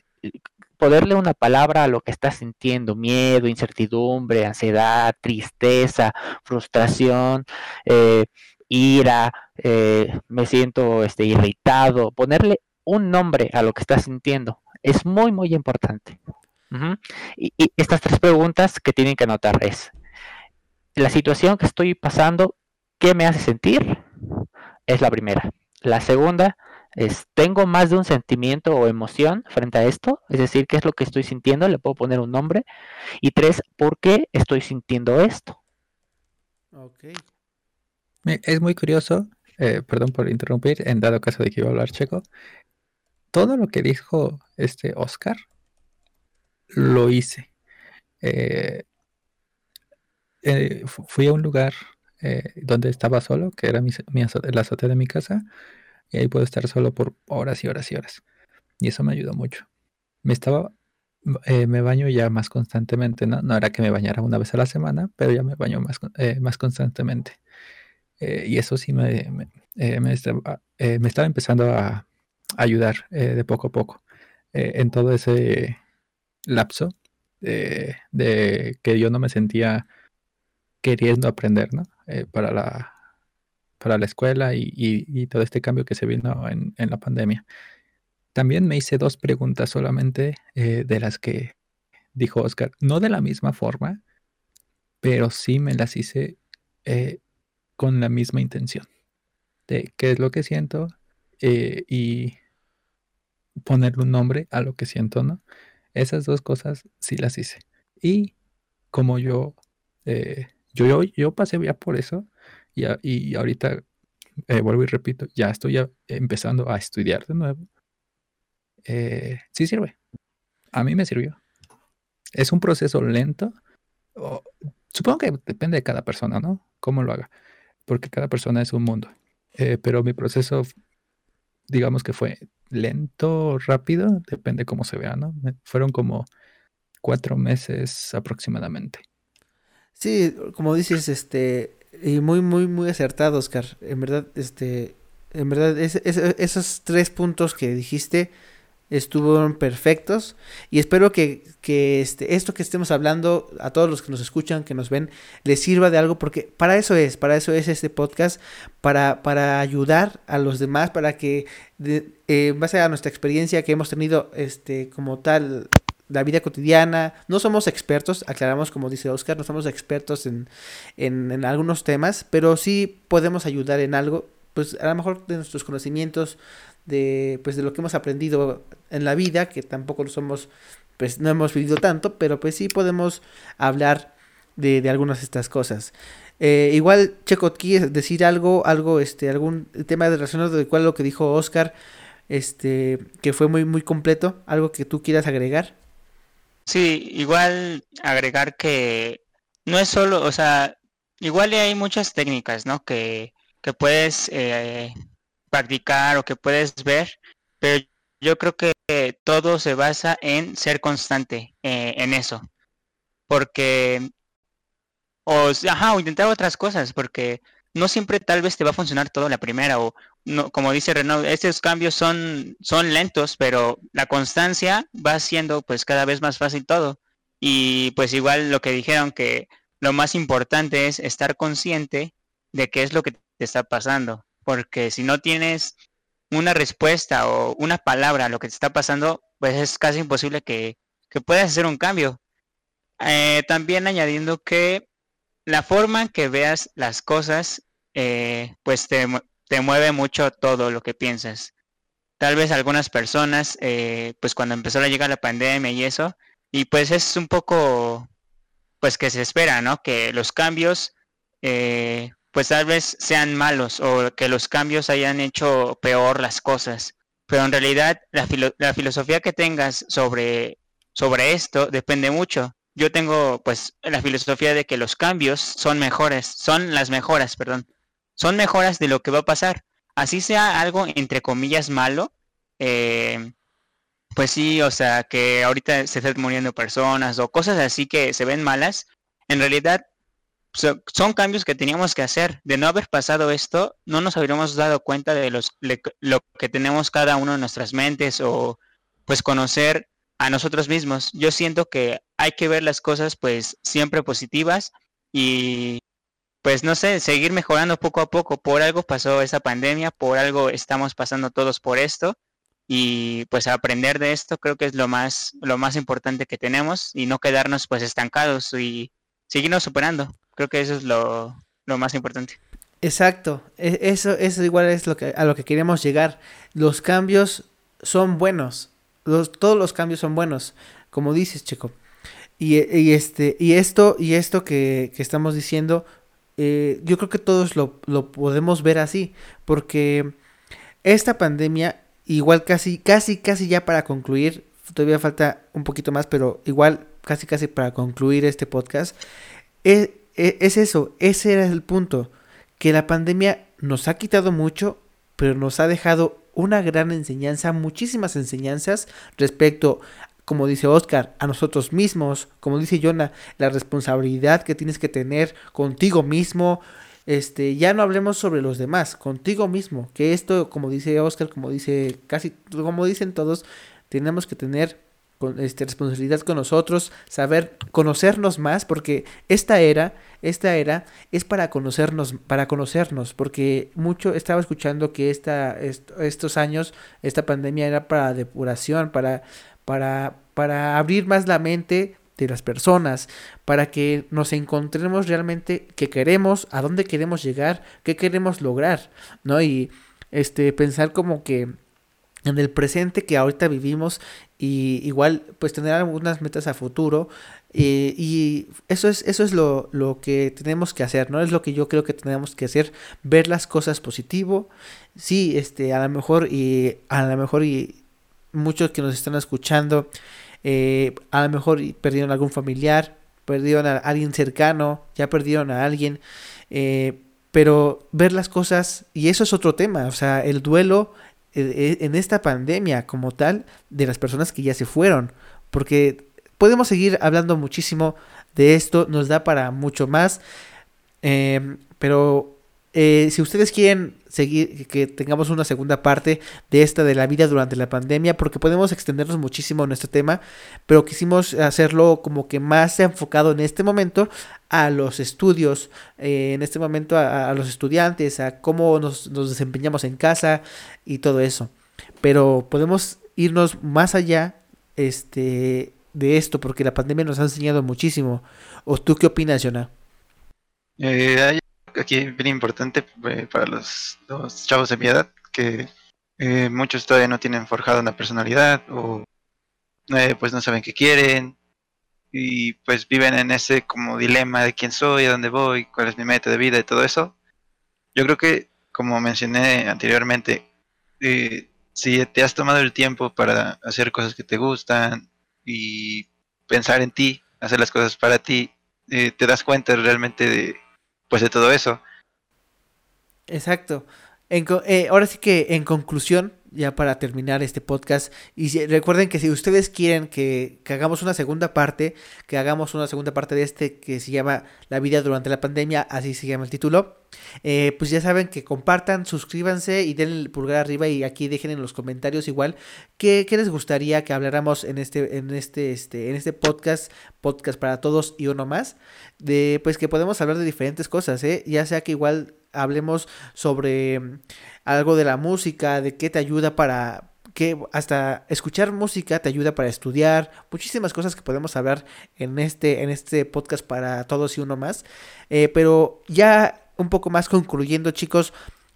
[SPEAKER 2] poderle una palabra a lo que estás sintiendo, miedo, incertidumbre, ansiedad, tristeza, frustración, eh, ira, eh, me siento este, irritado, ponerle un nombre a lo que estás sintiendo es muy, muy importante. Y, estas tres preguntas que tienen que anotar es, la situación que estoy pasando, ¿qué me hace sentir? Es la primera. La segunda es, ¿tengo más de un sentimiento o emoción frente a esto? Es decir, ¿qué es lo que estoy sintiendo? Le puedo poner un nombre. Y tres, ¿por qué estoy sintiendo esto?
[SPEAKER 1] Ok.
[SPEAKER 5] Es muy curioso, eh, perdón por interrumpir, en dado caso de que iba a hablar checo. Todo lo que dijo este Oscar lo hice. Eh, eh, fu- fui a un lugar donde estaba solo, que era mi, s- mi azo- la azotea de mi casa, y ahí puedo estar solo por horas y horas y horas. Y eso me ayudó mucho. Me estaba, eh, me baño ya más constantemente, ¿no? Era que me bañara una vez a la semana, pero ya me baño más, más constantemente. Eh, y eso sí me, me, eh, estaba, eh, me estaba empezando a ayudar de poco a poco en todo ese lapso de, que yo no me sentía queriendo aprender, ¿no? Para la, para la escuela y, y- todo este cambio que se vino en, en la pandemia. También me hice dos preguntas solamente de las que dijo Oscar, no de la misma forma, pero sí me las hice eh, con la misma intención de qué es lo que siento eh, y ponerle un nombre a lo que siento, ¿no? Esas dos cosas sí las hice. Y como yo, eh, yo, yo, yo pasé ya por eso y, a- y ahorita, eh, vuelvo y repito, ya estoy empezando a estudiar de nuevo. sí sirve. A mí me sirvió. Es un proceso lento. o- supongo que depende de cada persona, ¿no? Cómo lo haga. Porque cada persona es un mundo. Eh, pero mi proceso, digamos que fue lento, rápido, depende cómo se vea, ¿no? Fueron como cuatro meses aproximadamente.
[SPEAKER 1] Sí, como dices, este, y muy, muy, muy acertado, Oscar. En verdad, este, en verdad, es- es- esos tres puntos que dijiste estuvieron perfectos. Y espero que, que este, esto que estemos hablando, a todos los que nos escuchan, que nos ven, les sirva de algo, porque para eso es, para eso es este podcast, para, para ayudar a los demás, para que, de- eh, en base a nuestra experiencia que hemos tenido, este, como tal, la vida cotidiana. No somos expertos, aclaramos como dice Oscar, no somos expertos en, en, en algunos temas, pero sí podemos ayudar en algo, pues a lo mejor de nuestros conocimientos, de pues de lo que hemos aprendido en la vida, que tampoco lo somos, pues no hemos vivido tanto, pero pues sí podemos hablar de, algunas de estas cosas. Eh, igual, Checo, ¿quieres decir algo, algo, este, algún tema relacionado de cuál lo que dijo Oscar, este, que fue muy, muy completo, algo que tú quieras agregar?
[SPEAKER 3] Sí, igual agregar que no es solo, o sea, igual hay muchas técnicas, ¿no? Que, que puedes eh, practicar o que puedes ver, pero yo creo que todo se basa en ser constante eh, en eso, porque, o, ajá, o intentar otras cosas, porque no siempre tal vez te va a funcionar todo la primera, o no, como dice Renaud, estos cambios son, son lentos, pero la constancia va haciendo pues cada vez más fácil todo. Y pues igual lo que dijeron que lo más importante es estar consciente de qué es lo que te está pasando, porque si no tienes una respuesta o una palabra a lo que te está pasando, pues es casi imposible que, que puedas hacer un cambio. Eh, también añadiendo que la forma en que veas las cosas, eh, pues te, te mueve mucho todo lo que piensas. Tal vez algunas personas, eh, pues cuando empezó a llegar la pandemia y eso, y pues es un poco, pues que se espera, ¿no? Que los cambios, pues tal vez sean malos o que los cambios hayan hecho peor las cosas. Pero en realidad la, filo- la filosofía que tengas sobre, sobre esto depende mucho. Yo tengo pues la filosofía de que los cambios son mejores, son las mejoras, perdón, son mejoras de lo que va a pasar. Así sea algo entre comillas malo, eh, pues sí, o sea, que ahorita se estén muriendo personas o cosas así que se ven malas, en realidad so- son cambios que teníamos que hacer. De no haber pasado esto, no nos habríamos dado cuenta de los, le- lo que tenemos cada uno en nuestras mentes o pues conocer a nosotros mismos. Yo siento que hay que ver las cosas pues siempre positivas y pues no sé, seguir mejorando poco a poco. Por algo pasó esa pandemia, por algo estamos pasando todos por esto y pues aprender de esto creo que es lo más, lo más importante que tenemos y no quedarnos pues estancados y seguirnos superando. Creo que eso es lo, lo más importante.
[SPEAKER 1] Exacto, e, eso, eso igual es lo que, a lo que queremos llegar. Los cambios son buenos, los, todos los cambios son buenos, como dices, Checo. Y, y este, y esto, y esto que, que estamos diciendo, eh, yo creo que todos lo, lo podemos ver así, porque esta pandemia, igual casi, casi, casi ya para concluir, todavía falta un poquito más, pero igual casi, casi para concluir este podcast, es, es, es eso, ese era el punto que la pandemia nos ha quitado mucho, pero nos ha dejado una gran enseñanza, muchísimas enseñanzas respecto, como dice Oscar, a nosotros mismos, como dice Jonah, la responsabilidad que tienes que tener contigo mismo. Este, ya no hablemos sobre los demás, contigo mismo, que esto, como dice Oscar, como dice casi, como dicen todos, tenemos que tener con, este, responsabilidad con nosotros, saber conocernos más, porque esta era, esta era es para conocernos, para conocernos, porque mucho estaba escuchando que esta, est estos años, esta pandemia era para depuración, para, para, para abrir más la mente de las personas, para que nos encontremos realmente qué queremos, a dónde queremos llegar, qué queremos lograr, ¿no? Y este pensar como que en el presente que ahorita vivimos y igual pues tener algunas metas a futuro eh, y eso es eso es lo, lo, que tenemos que hacer no es lo que yo creo que tenemos que hacer ver las cosas positivo. Sí este a lo mejor y a lo mejor y muchos que nos están escuchando eh, a lo mejor perdieron algún familiar perdieron a alguien cercano ya perdieron a alguien eh, pero ver las cosas y eso es otro tema o sea el duelo en esta pandemia como tal de las personas que ya se fueron. Porque podemos seguir hablando muchísimo de esto, nos da para mucho más. Eh, pero eh, si ustedes quieren seguir, que tengamos una segunda parte de esta de la vida durante la pandemia, porque podemos extendernos muchísimo en este tema, pero quisimos hacerlo como que más enfocado en este momento a los estudios, eh, en este momento a, los estudiantes, a cómo nos, nos desempeñamos en casa y todo eso. Pero podemos irnos más allá este, de esto, porque la pandemia nos ha enseñado muchísimo. ¿O tú qué opinas, Jonah?
[SPEAKER 4] Eh, aquí bien importante eh, para los, chavos de mi edad, que eh, muchos todavía no tienen forjada una personalidad o eh, pues no saben qué quieren y pues viven en ese como dilema de quién soy, a dónde voy, cuál es mi meta de vida y todo eso. Yo creo que, como mencioné anteriormente, si te has tomado el tiempo para hacer cosas que te gustan y pensar en ti, hacer las cosas para ti, te das cuenta realmente de, pues de todo eso.
[SPEAKER 1] Exacto. Eh, ahora sí que en conclusión, ya para terminar este podcast, y recuerden que si ustedes quieren que, que, hagamos una segunda parte, que hagamos una segunda parte de este que se llama La vida durante la pandemia, así se llama el título, eh, pues ya saben que compartan, suscríbanse y den el pulgar arriba y aquí dejen en los comentarios igual qué, qué les gustaría que habláramos en este, en este, este, en este podcast, podcast para todos y uno más, de pues que podemos hablar de diferentes cosas, ¿eh? ya sea que igual hablemos sobre algo de la música, de qué te ayuda para que hasta escuchar música te ayuda para estudiar, muchísimas cosas que podemos hablar en este en este podcast para todos y uno más. Eh, pero ya un poco más concluyendo, chicos,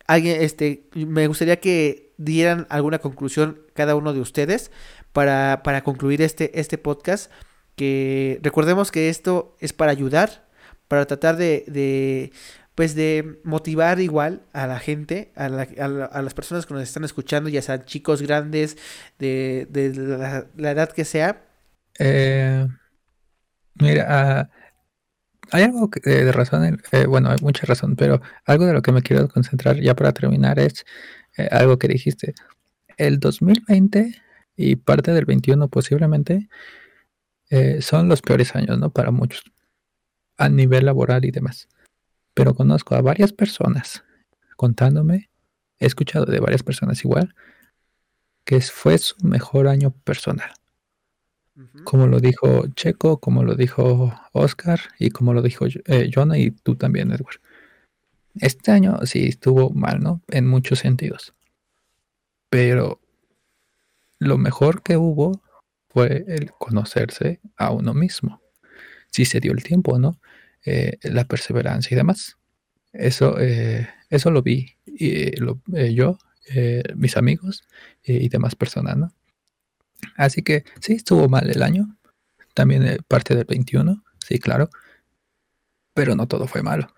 [SPEAKER 1] alguien este me gustaría que dieran alguna conclusión cada uno de ustedes para, para concluir este este podcast que recordemos que esto es para ayudar, para tratar de, de pues de motivar igual a la gente, a, la, a, la, a, las personas que nos están escuchando, ya sean chicos grandes, de, de la, la, edad que sea.
[SPEAKER 5] Eh, mira, uh, hay algo que, eh, de razón, eh, bueno, hay mucha razón, pero algo de lo que me quiero concentrar ya para terminar es eh, algo que dijiste. El 2020 y parte del 21 posiblemente eh, son los peores años, ¿no? Para muchos, a nivel laboral y demás pero conozco a varias personas contándome, he escuchado de varias personas igual, que fue su mejor año personal. Uh -huh. Como lo dijo Checo, como lo dijo Oscar y como lo dijo eh, Jonah y tú también, Edward. Este año sí estuvo mal, ¿no? En muchos sentidos. Pero lo mejor que hubo fue el conocerse a uno mismo. Si se dio el tiempo, ¿no? Eh, la perseverancia y demás. Eso, eh, eso lo vi y, eh, yo, mis amigos y demás personas, ¿no? Así que sí, estuvo mal el año. También parte del 21, sí, claro. Pero no todo fue malo,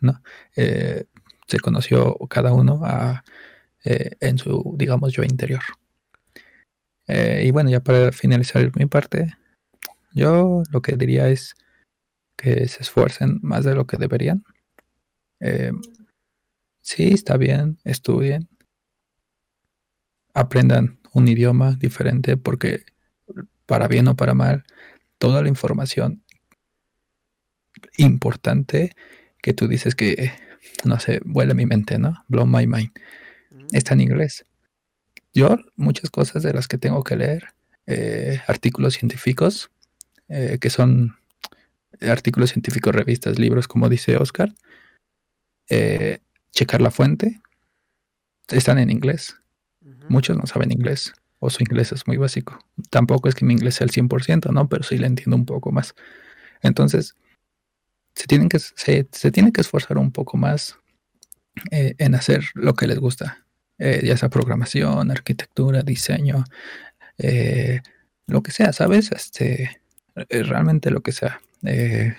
[SPEAKER 5] ¿no? se conoció cada uno a, en su, digamos, yo interior. y bueno, ya para finalizar mi parte, yo lo que diría es que se esfuercen más de lo que deberían. Eh, sí, está bien, estudien, aprendan un idioma diferente porque para bien o para mal, toda la información importante que tú dices que, no sé, vuela mi mente, ¿no? Blow my mind. Está en inglés. Yo, muchas cosas de las que tengo que leer, eh, artículos científicos, eh, que son artículos científicos, revistas, libros, como dice Oscar. Eh, checar la fuente. Están en inglés. Muchos no saben inglés o su inglés es muy básico. Tampoco es que mi inglés sea el 100%, ¿no? Pero sí le entiendo un poco más. Entonces, se tienen que, se, tienen que esforzar un poco más eh, en hacer lo que les gusta. Eh, ya sea programación, arquitectura, diseño, lo que sea, ¿sabes? Este, realmente lo que sea. Eh,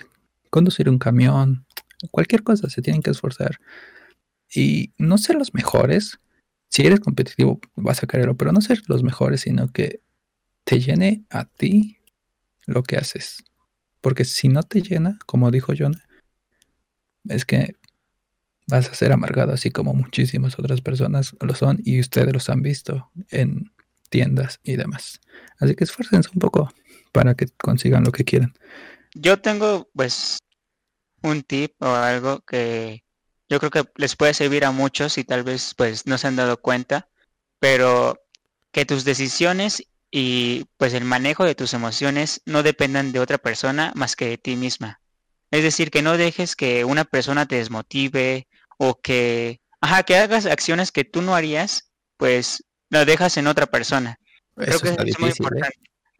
[SPEAKER 5] conducir un camión, cualquier cosa, se tienen que esforzar. Y no ser los mejores, si eres competitivo vas a quererlo, pero no ser los mejores, sino que te llene a ti lo que haces. Porque si no te llena, como dijo Jonah, es que vas a ser amargado así como muchísimas otras personas lo son y ustedes los han visto en tiendas y demás. Así que esfuércense un poco para que consigan lo que quieran.
[SPEAKER 3] Yo tengo pues un tip o algo que yo creo que les puede servir a muchos y tal vez pues no se han dado cuenta, pero que tus decisiones y pues el manejo de tus emociones no dependan de otra persona más que de ti misma. Es decir, que no dejes que una persona te desmotive o que, ajá, que hagas acciones que tú no harías, pues lo dejas en otra persona. Creo que es muy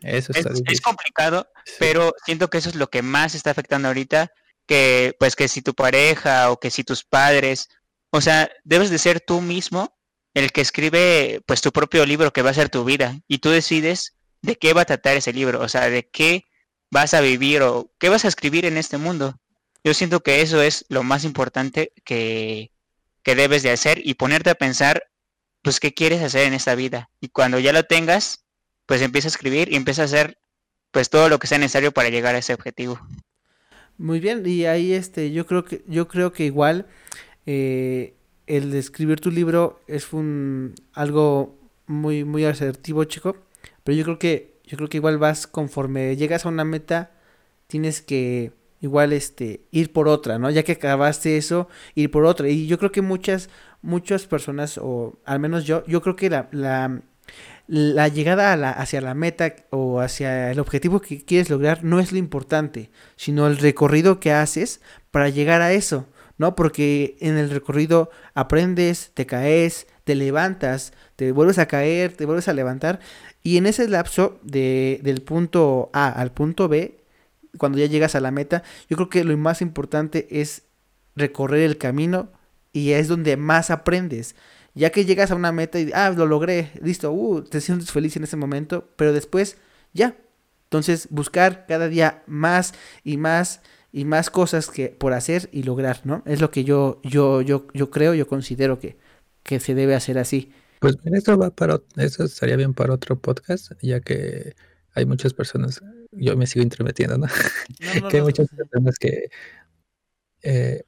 [SPEAKER 3] ¿eh? importante es, complicado, pero siento que eso es lo que más está afectando ahorita, que pues que si tu pareja o que si tus padres, o sea, debes de ser tú mismo el que escribe pues tu propio libro que va a ser tu vida y tú decides de qué va a tratar ese libro, o sea, de qué vas a vivir o qué vas a escribir en este mundo. Yo siento que eso es lo más importante que, que debes de hacer y ponerte a pensar pues qué quieres hacer en esta vida. Y cuando ya lo tengas, pues empieza a escribir y empieza a hacer pues todo lo que sea necesario para llegar a ese objetivo.
[SPEAKER 1] Muy bien, y ahí este, yo creo que, yo creo que igual eh, el de escribir tu libro es un algo muy, muy asertivo, chico. Pero yo creo que, yo creo que igual vas conforme llegas a una meta, tienes que igual este ir por otra, ¿no? Ya que acabaste eso, ir por otra. Y yo creo que muchas, muchas personas, o al menos yo, yo creo que la, la la llegada hacia la meta o hacia el objetivo que quieres lograr no es lo importante, sino el recorrido que haces para llegar a eso, ¿no? Porque en el recorrido aprendes, te caes, te levantas, te vuelves a caer, te vuelves a levantar y en ese lapso de, del punto A al punto B, cuando ya llegas a la meta, yo creo que lo más importante es recorrer el camino y es donde más aprendes. Ya que llegas a una meta y, ah, lo logré, listo, uh, te sientes feliz en ese momento, pero después, ya. Entonces, buscar cada día más y más y más cosas que por hacer y lograr, ¿no? Es lo que yo, yo, yo, yo creo, yo considero que, que se debe hacer así.
[SPEAKER 5] Pues esto va para, eso estaría bien para otro podcast, ya que hay muchas personas, yo me sigo intrometiendo, ¿no? que hay muchas personas que, eh,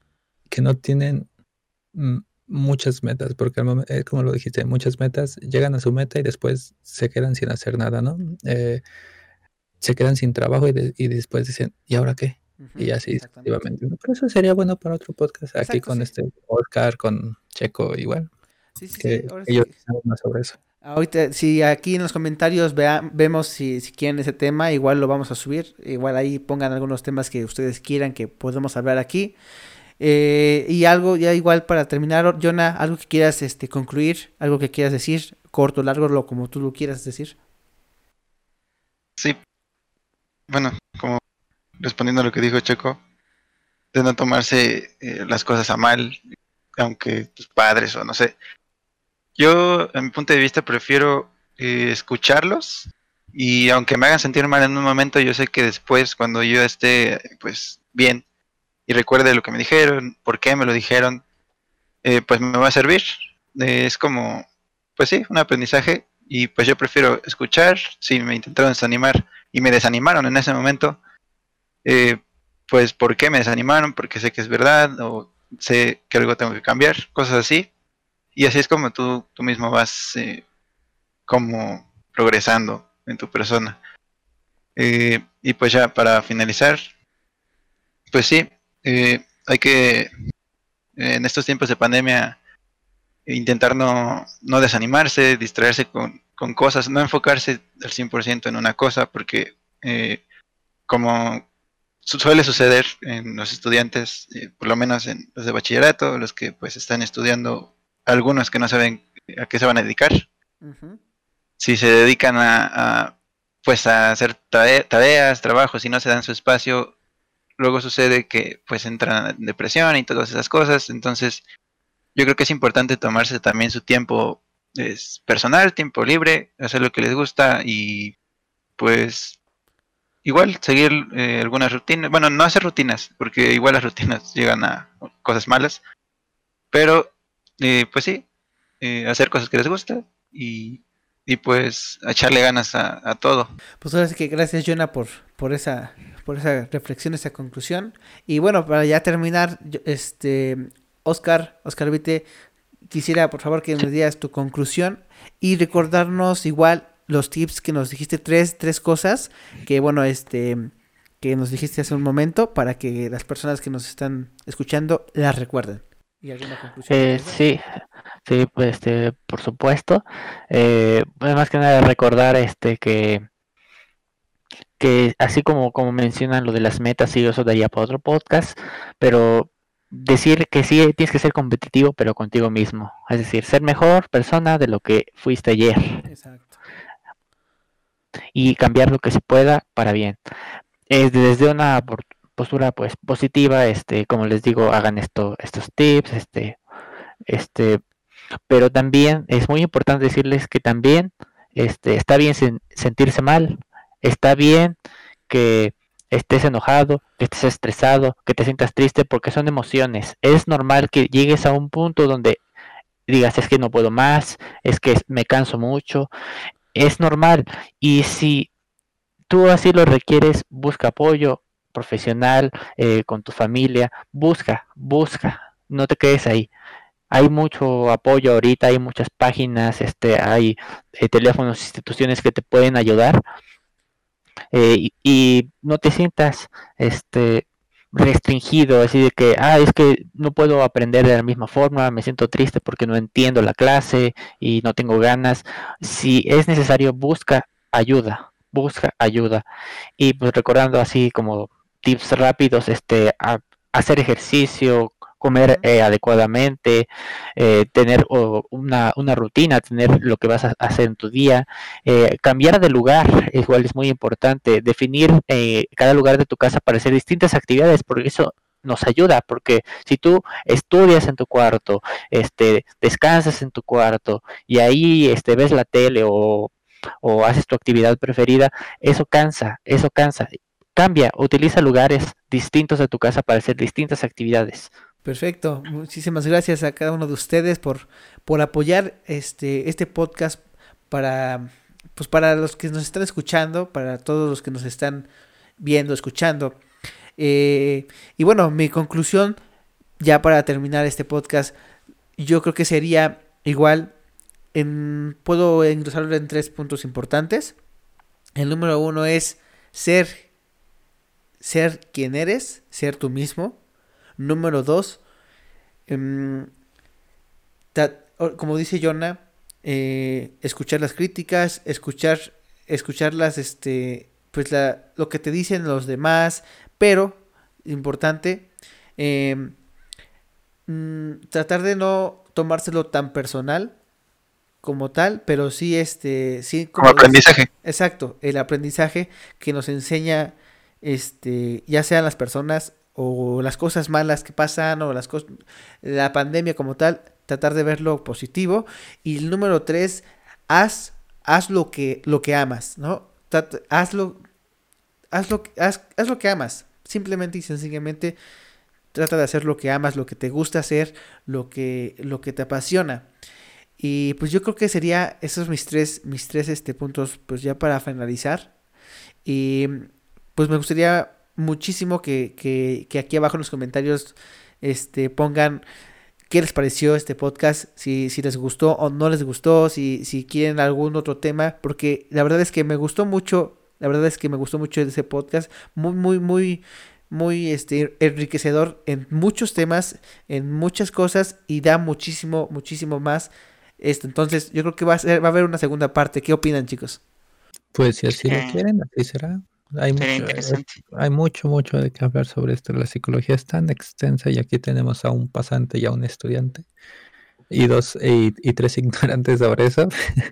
[SPEAKER 5] que no tienen mm, muchas metas, porque eh, como lo dijiste, muchas metas llegan a su meta y después se quedan sin hacer nada, ¿no? Eh, se quedan sin trabajo y, después dicen, ¿y ahora qué? y así efectivamente. Pero eso sería bueno para otro podcast, aquí con este Oscar, con Checo igual. Sí, sí, que ellos saben más sobre eso.
[SPEAKER 1] Ahorita, si aquí en los comentarios vemos si, si, quieren ese tema, igual lo vamos a subir. Igual ahí pongan algunos temas que ustedes quieran que podamos hablar aquí. Eh, y algo ya igual para terminar, Jonah, algo que quieras este, concluir, algo que quieras decir corto, largo, lo como tú lo quieras decir.
[SPEAKER 4] Sí. Bueno, como respondiendo a lo que dijo Checo, de no tomarse eh, las cosas a mal, aunque tus padres o no sé. Yo, en mi punto de vista, prefiero eh, escucharlos y aunque me hagan sentir mal en un momento, yo sé que después, cuando yo esté, pues, bien y recuerde lo que me dijeron, por qué me lo dijeron, eh, pues me va a servir. es como, pues sí, un aprendizaje y pues yo prefiero escuchar, si me intentaron desanimar y me desanimaron en ese momento, eh, pues por qué me desanimaron, porque sé que es verdad o sé que algo tengo que cambiar, cosas así. Y así es como tú, tú mismo vas eh, como progresando en tu persona. Eh, y pues ya para finalizar, pues sí, hay que en estos tiempos de pandemia intentar no, no desanimarse, distraerse con, con, cosas, no enfocarse al 100% en una cosa, porque eh, como suele suceder en los estudiantes, eh, por lo menos en los de bachillerato, los que pues están estudiando, algunos que no saben a qué se van a dedicar, si se dedican a, pues a hacer tareas, trabajos y no se dan su espacio, luego sucede que pues entran en depresión y todas esas cosas, entonces yo creo que es importante tomarse también su tiempo es, personal, tiempo libre, hacer lo que les gusta y pues igual seguir eh, algunas rutinas, bueno, no hacer rutinas, porque igual las rutinas llegan a cosas malas, pero eh, pues sí, eh, hacer cosas que les gusta y, y pues echarle ganas a, todo.
[SPEAKER 1] Pues ahora sí que gracias Jonah por, por esa por esa reflexión, esa conclusión. Y bueno, para ya terminar, este Oscar, Oscar Vite, quisiera por favor que nos dieras tu conclusión y recordarnos igual los tips que nos dijiste, tres, tres cosas que bueno, este, que nos dijiste hace un momento para que las personas que nos están escuchando las recuerden.
[SPEAKER 2] ¿Y alguna conclusión? Eh, sí, sí, pues este, por supuesto. Eh, más que nada recordar este que que así como, como mencionan lo de las metas, sí, eso daría para otro podcast, pero decir que sí tienes que ser competitivo, pero contigo mismo. Es decir, ser mejor persona de lo que fuiste ayer. Exacto. Y cambiar lo que se pueda para bien. Es desde una postura pues positiva, este, como les digo, hagan esto, estos tips, este, este, pero también es muy importante decirles que también este, está bien sentirse mal, está bien que estés enojado, que estés estresado, que te sientas triste, porque son emociones. Es normal que llegues a un punto donde digas, es que no puedo más, es que me canso mucho. Es normal. Y si tú así lo requieres, busca apoyo profesional, eh, con tu familia, busca, busca, no te quedes ahí. Hay mucho apoyo ahorita, hay muchas páginas, este, hay eh, teléfonos, instituciones que te pueden ayudar eh, y, no te sientas este restringido, así de que, ah, es que no puedo aprender de la misma forma, me siento triste porque no entiendo la clase y no tengo ganas. Si es necesario, busca ayuda, busca ayuda. Y pues recordando así como tips rápidos, este, hacer ejercicio, comer eh, adecuadamente, eh, tener una, una, rutina, tener lo que vas a hacer en tu día, eh, cambiar de lugar, igual es muy importante, definir cada lugar de tu casa para hacer distintas actividades, porque eso nos ayuda, porque si tú estudias en tu cuarto, este, descansas en tu cuarto y ahí este, ves la tele o, o haces tu actividad preferida, eso cansa, eso cansa. Cambia, utiliza lugares distintos de tu casa para hacer distintas actividades.
[SPEAKER 1] Perfecto. Muchísimas gracias a cada uno de ustedes por, por apoyar este, este podcast para, pues para los que nos están escuchando, para todos los que nos están viendo, escuchando. Eh, y bueno, mi conclusión, ya para terminar este podcast, yo creo que sería igual, en, puedo engrosarlo en tres puntos importantes. El número uno es ser, ser quien eres, ser tú mismo. Número dos, em, como dice Jonah, eh, escuchar las críticas, escuchar, escucharlas, este, pues la, lo que te dicen los demás, pero, importante, em, mm, tratar de no tomárselo tan personal, como tal, pero sí este, sí
[SPEAKER 4] Como aprendizaje.
[SPEAKER 1] Exacto, el aprendizaje que nos enseña, este, ya sean las personas o las cosas malas que pasan o las cosas, la pandemia como tal, tratar de ver lo positivo. Y el número tres, haz, haz lo que, lo que amas, ¿no? Trata- hazlo, haz lo, haz, haz lo que amas. Simplemente y sencillamente trata de hacer lo que amas, lo que te gusta hacer, lo que, lo que te apasiona. Y pues yo creo que sería esos mis tres, mis tres este, puntos, pues ya para finalizar. Y pues me gustaría muchísimo que, que, que aquí abajo en los comentarios este, pongan qué les pareció este podcast, si, si les gustó o no les gustó, si, si quieren algún otro tema, porque la verdad es que me gustó mucho, la verdad es que me gustó mucho ese podcast, muy, muy, muy, muy este, enriquecedor en muchos temas, en muchas cosas y da muchísimo, muchísimo más esto. Entonces yo creo que va a, ser, va a haber una segunda parte. ¿Qué opinan chicos?
[SPEAKER 5] Pues si así lo quieren, así será. Hay
[SPEAKER 3] Sería
[SPEAKER 5] mucho,
[SPEAKER 3] interesante.
[SPEAKER 5] hay mucho, mucho de qué hablar sobre esto. La psicología es tan extensa y aquí tenemos a un pasante y a un estudiante y dos y, y tres ignorantes sobre eso,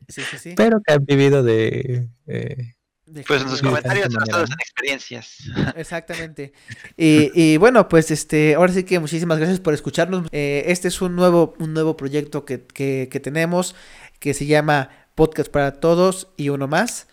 [SPEAKER 1] Sí, sí, sí.
[SPEAKER 5] pero que han vivido de eh,
[SPEAKER 1] De-
[SPEAKER 4] Pues en sus comentarios basados en experiencias.
[SPEAKER 1] Exactamente. Y, y bueno, pues este, ahora sí que muchísimas gracias por escucharnos. Eh, este es un nuevo, un nuevo proyecto que, que, que tenemos que se llama Podcast para Todos y uno más.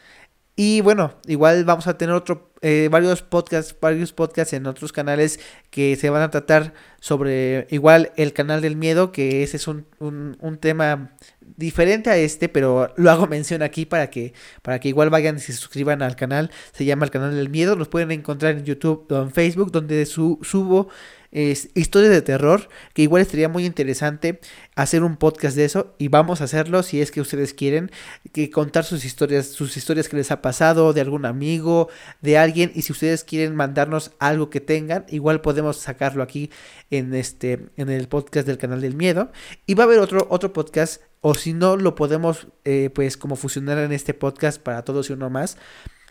[SPEAKER 1] Y bueno, igual vamos a tener otro, eh, varios podcasts, varios podcasts en otros canales que se van a tratar sobre igual el canal del miedo, que ese es un, un, un tema diferente a este, pero lo hago mención aquí para que, para que igual vayan y se suscriban al canal. Se llama el canal del miedo. Los pueden encontrar en YouTube o en Facebook, donde su- subo es, historias de terror, que igual estaría muy interesante hacer un podcast de eso y vamos a hacerlo si es que ustedes quieren que contar sus historias, sus historias que les ha pasado de algún amigo, de alguien y si ustedes quieren mandarnos algo que tengan, igual podemos sacarlo aquí en este en el podcast del canal del miedo. Y va a haber otro otro podcast o si no lo podemos eh, pues como fusionar en este podcast para todos y uno más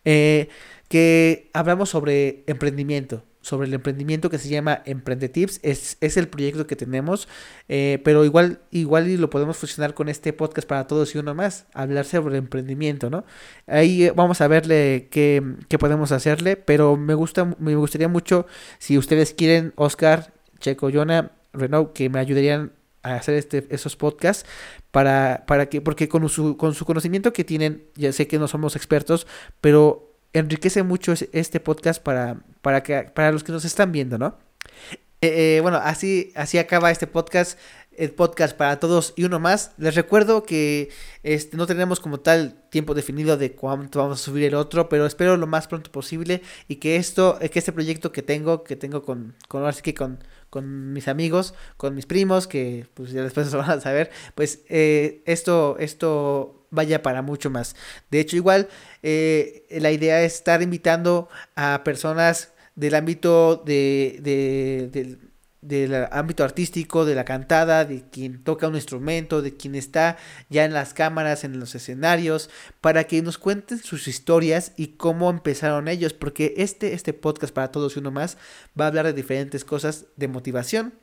[SPEAKER 1] eh, que hablamos sobre emprendimiento sobre el emprendimiento que se llama Emprende Tips. Es, es el proyecto que tenemos, eh, pero igual, igual lo podemos fusionar con este podcast para todos y uno más, hablar sobre emprendimiento, ¿no? Ahí eh, vamos a verle qué, qué podemos hacerle, pero me gusta, me gustaría mucho si ustedes quieren, Oscar, Checo, Jonah, Renault, que me ayudarían a hacer este, esos podcasts para, para que, porque con su, con su conocimiento que tienen, ya sé que no somos expertos, pero enriquece mucho es- este podcast para, para, que, para los que nos están viendo, ¿no? Eh, eh, bueno, así, así acaba este podcast, el podcast para todos y uno más. Les recuerdo que este, no tenemos como tal tiempo definido de cuánto vamos a subir el otro, pero espero lo más pronto posible y que esto, que este proyecto que tengo, que tengo con, con que con, con mis amigos, con mis primos, que pues ya después lo van a saber, pues eh, esto, esto vaya para mucho más. De hecho, igual eh, la idea es estar invitando a personas del ámbito de, de- del, del ámbito artístico, de la cantada, de quien toca un instrumento, de quien está ya en las cámaras, en los escenarios, para que nos cuenten sus historias y cómo empezaron ellos, porque este, este podcast para todos y uno más va a hablar de diferentes cosas de motivación,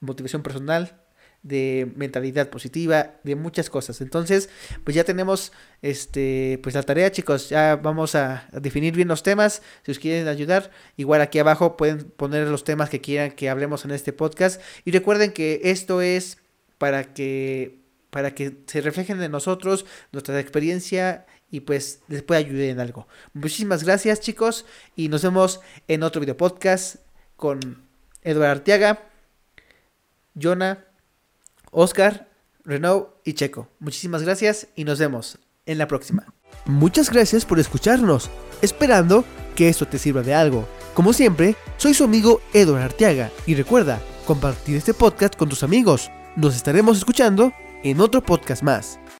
[SPEAKER 1] motivación personal, de mentalidad positiva, de muchas cosas. Entonces, pues ya tenemos este pues la tarea, chicos, ya vamos a, definir bien los temas. Si os quieren ayudar, igual aquí abajo pueden poner los temas que quieran que hablemos en este podcast y recuerden que esto es para que para que se reflejen en nosotros nuestra experiencia y pues les pueda ayudar en algo. Muchísimas gracias, chicos, y nos vemos en otro video podcast con Eduardo Arteaga, Jonah Oscar, Renault y Checo. Muchísimas gracias y nos vemos en la próxima. Muchas gracias por escucharnos, esperando que esto te sirva de algo. Como siempre, soy su amigo Eduardo Arteaga y recuerda compartir este podcast con tus amigos. Nos estaremos escuchando en otro podcast más.